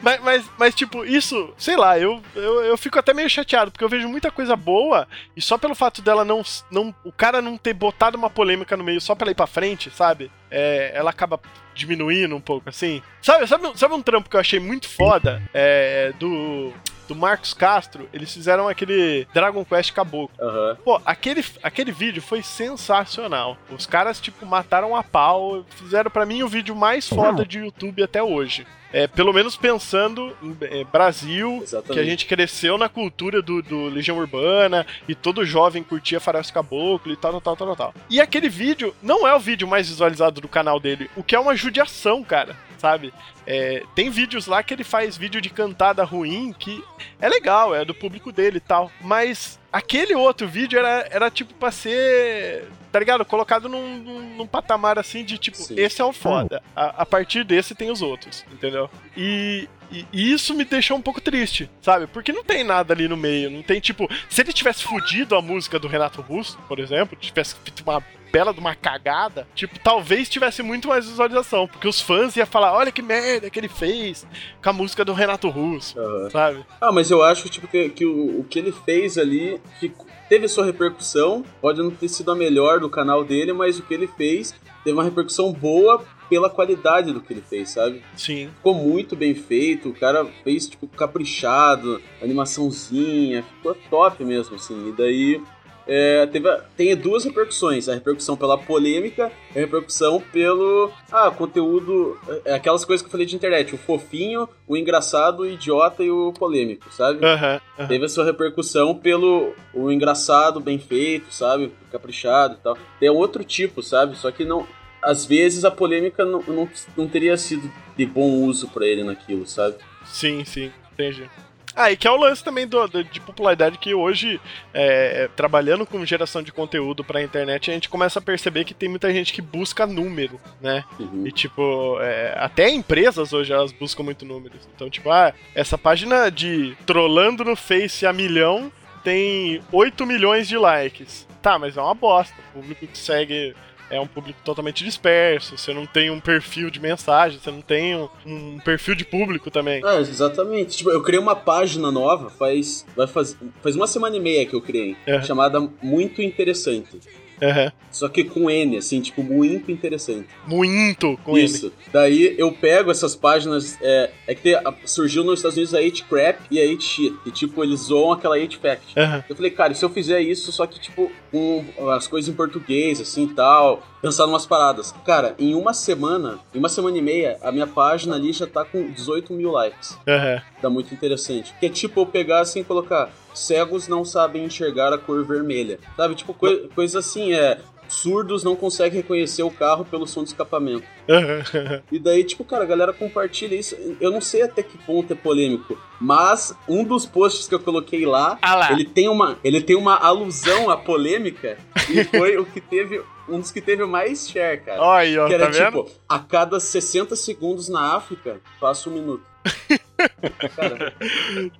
Mas, mas, mas, tipo, isso, sei lá, eu, eu, eu fico até meio chateado, porque eu vejo muita coisa boa, e só pelo fato dela não. não o cara não ter botado uma polêmica no meio só pra ela ir pra frente, sabe? É, ela acaba diminuindo um pouco, assim. Sabe, sabe, sabe um trampo que eu achei muito foda? É, do. Do Marcos Castro, eles fizeram aquele Dragon Quest Caboclo. Aham. Pô, aquele, aquele vídeo foi sensacional. Os caras, tipo, mataram a pau. Fizeram pra mim o vídeo mais foda de YouTube até hoje. É, pelo menos pensando em é, Brasil, Exatamente. que a gente cresceu na cultura do, do Legião Urbana e todo jovem curtia Faroeste Caboclo e tal, tal, tal, tal, tal. E aquele vídeo não é o vídeo mais visualizado do canal dele, o que é uma judiação, cara, sabe? É, tem vídeos lá que ele faz vídeo de cantada ruim que é legal, é do público dele e tal, mas aquele outro vídeo era, era tipo pra ser, tá ligado? Colocado num, num, num patamar assim de tipo, Sim. esse é o foda, a, a partir desse tem os outros, entendeu? E, e- e isso me deixou um pouco triste, sabe? Porque não tem nada ali no meio, não tem tipo, se ele tivesse fudido a música do Renato Russo, por exemplo, tivesse feito uma bela de uma cagada, tipo, talvez tivesse muito mais visualização, porque os fãs iam falar, olha que merda que ele fez com a música do Renato Russo, Aham. sabe? Ah, mas eu acho tipo, que, que o, o que ele fez ali ficou- teve sua repercussão. Pode não ter sido a melhor do canal dele, mas o que ele fez teve uma repercussão boa pela qualidade do que ele fez, sabe? Sim. Ficou muito bem feito, o cara fez, tipo, caprichado, animaçãozinha, ficou top mesmo, assim. E daí é, teve, tem duas repercussões: a repercussão pela polêmica e a repercussão pelo. Ah, conteúdo. É, aquelas coisas que eu falei de internet: o fofinho, o engraçado, o idiota e o polêmico, sabe? Aham. aham. Teve a sua repercussão pelo o engraçado, bem feito, sabe? Caprichado e tal. Tem outro tipo, sabe? Só que não. Às vezes a polêmica não, não, não teria sido de bom uso pra ele naquilo, sabe? Sim, sim, entendi. Ah, e que é o lance também do, do- de popularidade que hoje, é, trabalhando com geração de conteúdo pra internet, a gente começa a perceber que tem muita gente que busca número, né? Uhum. E tipo, é, até empresas hoje elas buscam muito números. Então, tipo, ah, essa página de trollando no Face a milhão tem 8 milhões de likes. Tá, mas é uma bosta. O público que segue é um público totalmente disperso. Você não tem um perfil de mensagem, você não tem um, um perfil de público também. É, exatamente. Tipo, eu criei uma página nova faz. Vai faz, faz uma semana e meia que eu criei. É. Chamada Muito Interessante. Aham. Só que com N, assim, tipo, muito interessante. Muito com Isso. Daí eu pego essas páginas. É, é que tem- a- surgiu nos Estados Unidos a 8 Crap e a 8 Shit. E tipo, eles zoam aquela 8 Fact. Aham. Eu falei, cara, e se eu fizer isso, só que, tipo, com as coisas em português, assim e tal, pensar umas paradas. Cara, em uma semana, em uma semana e meia, a minha página ali já tá com 18 mil likes. Aham. Tá muito interessante. Que é tipo eu pegar assim e colocar: cegos não sabem enxergar a cor vermelha. Sabe? Tipo, coi- coisa assim, é. Surdos não conseguem reconhecer o carro pelo som do escapamento. Aham. E daí, tipo, cara, a galera compartilha isso. Eu não sei até que ponto é polêmico, mas um dos posts que eu coloquei lá, Ah lá. ele tem uma, ele tem uma alusão à polêmica e foi o que teve um dos que teve mais share, cara. Aí, ó, que era tá vendo? tipo, a cada 60 segundos na África, passa um minuto. cara,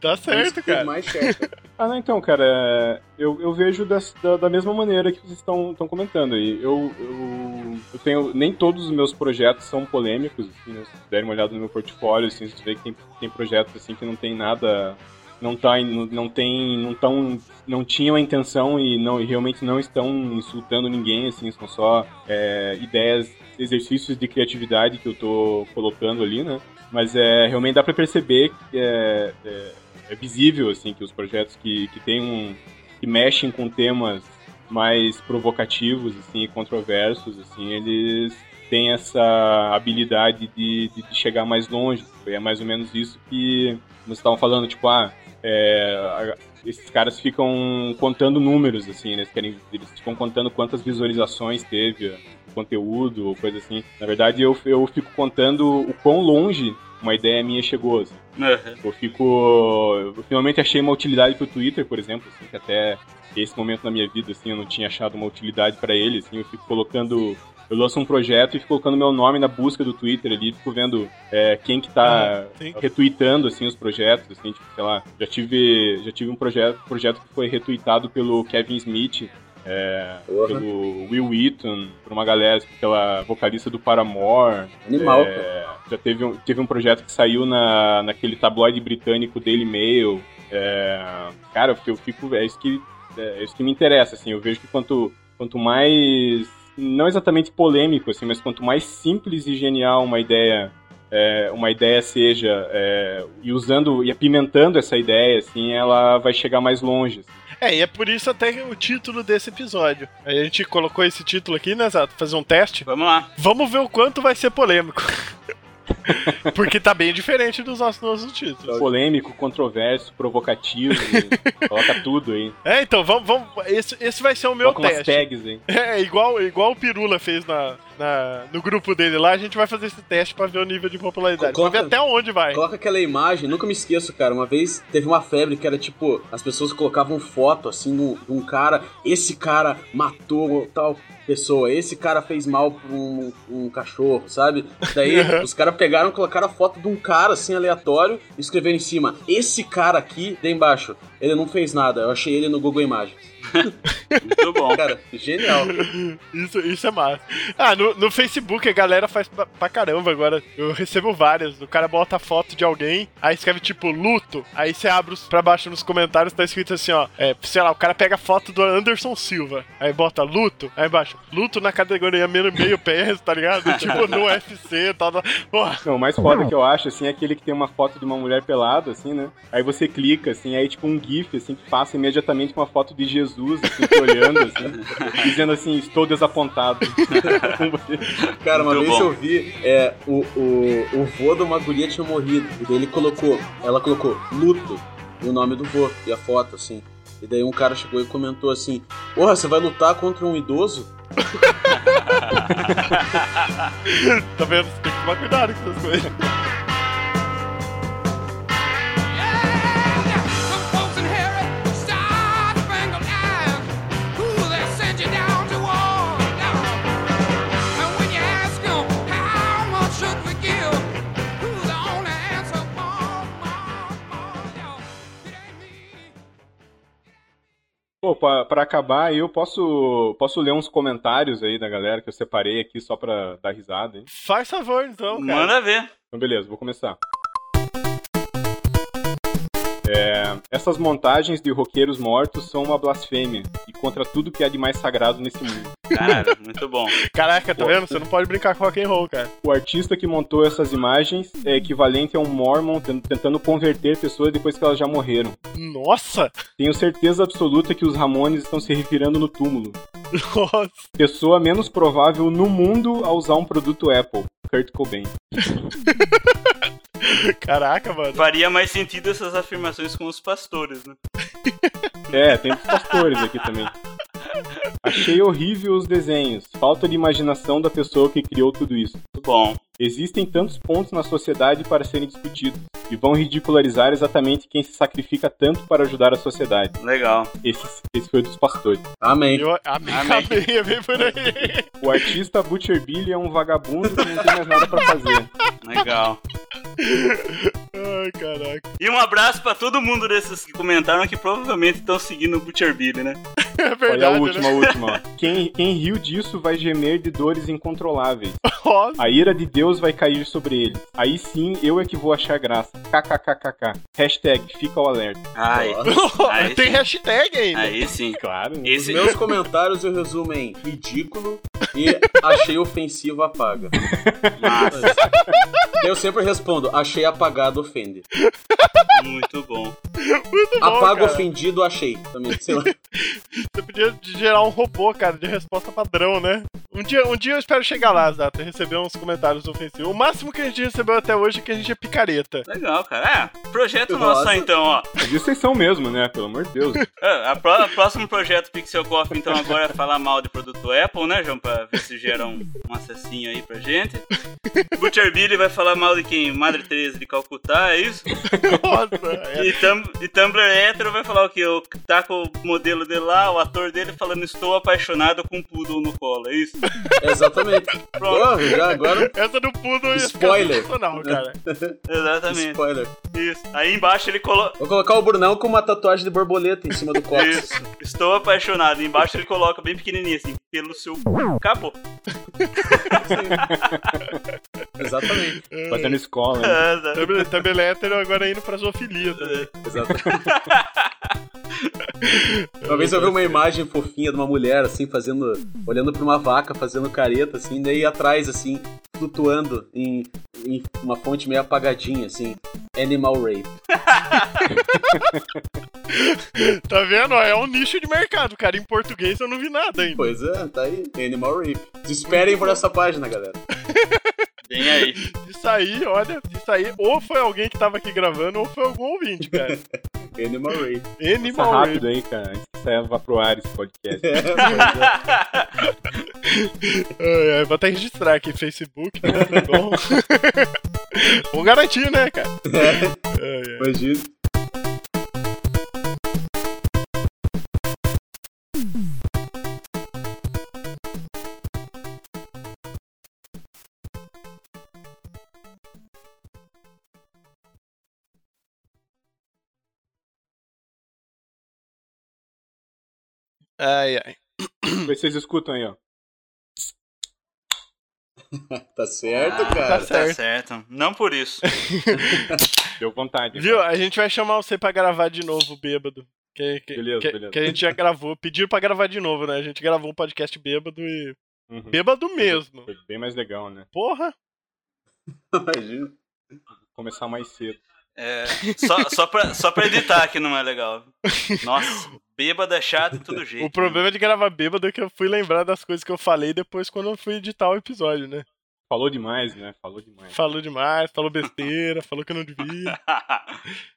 Tá certo, que teve cara. mais share, cara. Ah, não, então, cara, eu, eu vejo das- da, da mesma maneira que vocês estão estão comentando aí. Eu, eu, eu tenho. Nem todos os meus projetos são polêmicos, assim, né? Se vocês derem uma olhada no meu portfólio, assim, vocês verem que tem, tem projetos assim que não tem nada. Não, tá, não, não tem. Não tão. Não tinham a intenção e, não, e realmente não estão insultando ninguém, assim, são só é, ideias, exercícios de criatividade que eu tô colocando ali, né? Mas é, realmente dá pra perceber que é, é, é visível assim que os projetos que, que tem um que mexem com temas mais provocativos assim controversos assim eles têm essa habilidade de, de, de chegar mais longe é mais ou menos isso que nós estavam falando tipo ah é, esses caras ficam contando números assim né? eles querem eles ficam contando quantas visualizações teve o conteúdo ou coisa assim na verdade eu, eu fico contando o quão longe uma ideia minha chegou assim. Aham. Eu fico. Eu finalmente achei uma utilidade pro Twitter, por exemplo, assim, que até esse momento na minha vida, assim, eu não tinha achado uma utilidade pra ele, assim, eu fico colocando. Eu lanço um projeto e fico colocando meu nome na busca do Twitter ali, fico vendo é, quem que tá Ah, retweetando, assim, os projetos, assim, tipo, sei lá, já tive, já tive um projeto, projeto que foi retweetado pelo Kevin Smith, é, pelo Will Wheaton, por uma galera, assim, pela vocalista do Paramore, Animal, cara. é, já teve um, teve um projeto que saiu na, naquele tabloide britânico Daily Mail. É, cara, eu, eu fico. É isso, que, é isso que me interessa, assim. Eu vejo que quanto, quanto mais. Não exatamente polêmico, assim, mas quanto mais simples e genial uma ideia. é, uma ideia seja é, e usando e apimentando essa ideia assim ela vai chegar mais longe assim. É, e é por isso até o título desse episódio. A gente colocou esse título aqui, né, Zato? Fazer um teste. Vamos lá. Vamos ver o quanto vai ser polêmico. Porque tá bem diferente dos nossos, nossos títulos. polêmico controverso provocativo coloca tudo aí É, então, vamos. vamos esse, esse vai ser o meu coloca umas teste. tags aí É, igual, igual o Pirula fez na, na- no grupo dele lá, a gente vai fazer esse teste pra ver o nível de popularidade. Coloca- Pra ver até onde vai. Coloca aquela imagem, nunca me esqueço, cara. Uma vez teve uma febre que era tipo, as pessoas colocavam foto assim de um- de um cara, esse cara matou tal pessoa, esse cara fez mal pra um, um cachorro, sabe? Daí os caras pegaram e colocaram a foto de um cara assim aleatório e escreveram em cima, esse cara aqui, daí embaixo, ele não fez nada, eu achei ele no Google Imagens. Muito bom. Cara, genial. Isso, isso é massa. Ah, no, no Facebook a galera faz pra, pra caramba agora. Eu recebo várias. O cara bota a foto de alguém, aí escreve tipo luto. Aí você abre pra baixo nos comentários, tá escrito assim, ó. É, sei lá, o cara pega a foto do Anderson Silva. Aí bota luto. Aí embaixo, luto na categoria meio, meio PS, tá ligado? tipo no UFC e tal. Não, o mais foda que eu acho, assim, é aquele que tem uma foto de uma mulher pelada, assim, né? Aí você clica, assim, aí tipo um GIF, assim, que passa imediatamente uma foto de Jesus, assim, te olhando, assim, dizendo assim, estou desapontado. com você. Cara, uma Muito vez bom. eu vi, é, o, o, o vô de uma guria tinha morrido. E daí ele colocou, ela colocou luto e o nome do vô e a foto, assim. E daí um cara chegou e comentou assim: Porra, você vai lutar contra um idoso? Tá vendo? Você tem que tomar cuidado com essas coisas. Pô, pra, pra acabar, eu posso, posso ler uns comentários aí da galera que eu separei aqui só pra dar risada, hein? Faz favor, então, cara. Manda ver. Então, beleza, vou começar. É, essas montagens de roqueiros mortos são uma blasfêmia e contra tudo que há de mais sagrado nesse mundo. Cara, muito bom. Caraca, tá vendo? Você não pode brincar com rock and roll, cara. O artista que montou essas imagens é equivalente a um mormon ten- tentando converter pessoas depois que elas já morreram. Nossa! Tenho certeza absoluta que os Ramones estão se revirando no túmulo. Nossa! Pessoa menos provável no mundo a usar um produto Apple. Kurt Cobain. Caraca, mano. Faria mais sentido essas afirmações com os pastores, né? É, tem os pastores aqui também. Achei horrível os desenhos. Falta de imaginação da pessoa que criou tudo isso. Muito bom. Existem tantos pontos na sociedade para serem discutidos e vão ridicularizar exatamente quem se sacrifica tanto para ajudar a sociedade. Legal. Esse, esse foi dos pastores. Amém. Eu Amém. amei, amei por aí. O artista Butcher Billy é um vagabundo que não tem mais nada para fazer. Legal. Ai, caraca. E um abraço pra todo mundo desses que comentaram que provavelmente estão seguindo o Butcher Billy, né? É Olha a verdade, última, né? a última. ó. Quem, quem riu disso vai gemer de dores incontroláveis. Nossa. A ira de Deus vai cair sobre ele. Aí sim, eu é que vou achar graça. KKKKK. Hashtag fica o alerta. Ai, Aí Tem sim. hashtag ainda. aí sim. Claro. Os Esse, meus comentários eu resumo em ridículo e achei ofensivo apaga. Eu sempre respondo, achei apagado ofende. muito bom. Muito bom, Apago cara. ofendido, achei. Também, sei lá. Você podia gerar um robô, cara, de resposta padrão, né? Um dia, um dia eu espero chegar lá, Zata, e receber uns comentários ofensivos. O máximo que a gente recebeu até hoje é que a gente é picareta. Legal, cara. É, projeto Nossa. nosso então, ó. Mas isso vocês são mesmo, né? Pelo amor de Deus. É, A pró- próximo projeto Pixel Coffee, então, agora é falar mal de produto Apple, né, João? Pra ver se gera um, um acessinho aí pra gente. Butcher Billy vai falar mal de quem? Madre Teresa de Calcutá, é isso? Nossa, é. E, Tum e Tumblr hétero vai falar o quê? O, tá com o modelo dele lá, o ator dele falando estou apaixonado com um poodle no colo, é isso? Exatamente. Pronto, Pô, já agora. Essa do Pudo é Spoiler. sensacional, cara. exatamente. Spoiler. Isso. Aí embaixo ele coloca... Vou colocar o Brunão com uma tatuagem de borboleta em cima do cóccix. Isso, estou apaixonado. Embaixo ele coloca bem pequenininho assim, pelo seu. Acabou. Exatamente. Fazendo escola, hein? É, tá. Hétero agora indo pra zoofilia também. Exatamente. Uma vez eu vi uma imagem fofinha de uma mulher, assim, fazendo. olhando pra uma vaca, fazendo careta, assim, daí atrás, assim, flutuando em, em uma fonte meio apagadinha, assim. Animal Rape. Tá vendo? É um nicho de mercado, cara. Em português eu não vi nada ainda. Pois é, tá aí. Animal Rape. Esperem por essa página, galera. Vem aí. Isso aí, olha, isso aí, ou foi alguém que tava aqui gravando, ou foi algum ouvinte, cara. Animal Rape. Passa Animal rápido aí, cara. Antes que saia vá pro ar esse podcast. É, é. Ai, ai, vou até registrar aqui Facebook, né? Bom. Vamos garantir, né, cara? Ai, ai. Imagina. Ai, ai. Vocês escutam aí, ó. Tá certo, Tá cara. Tá certo. certo. Não por isso. Deu vontade. Viu? cara. A gente vai chamar você pra gravar de novo, bêbado. Que, que, Beleza, que, beleza. que a gente já gravou. Pediram pra gravar de novo, né? A gente gravou um podcast bêbado e. Uhum. Bêbado mesmo. Foi bem mais legal, né? Porra! Imagina. Começar mais cedo. É, só, só, pra, só pra editar que não é legal. Nossa, bêbado é chato de todo jeito. O problema de gravar bêbado é que eu fui lembrar das coisas que eu falei depois quando eu fui editar o episódio, né? Falou demais, né? Falou demais. Falou demais, falou besteira, falou que eu não devia.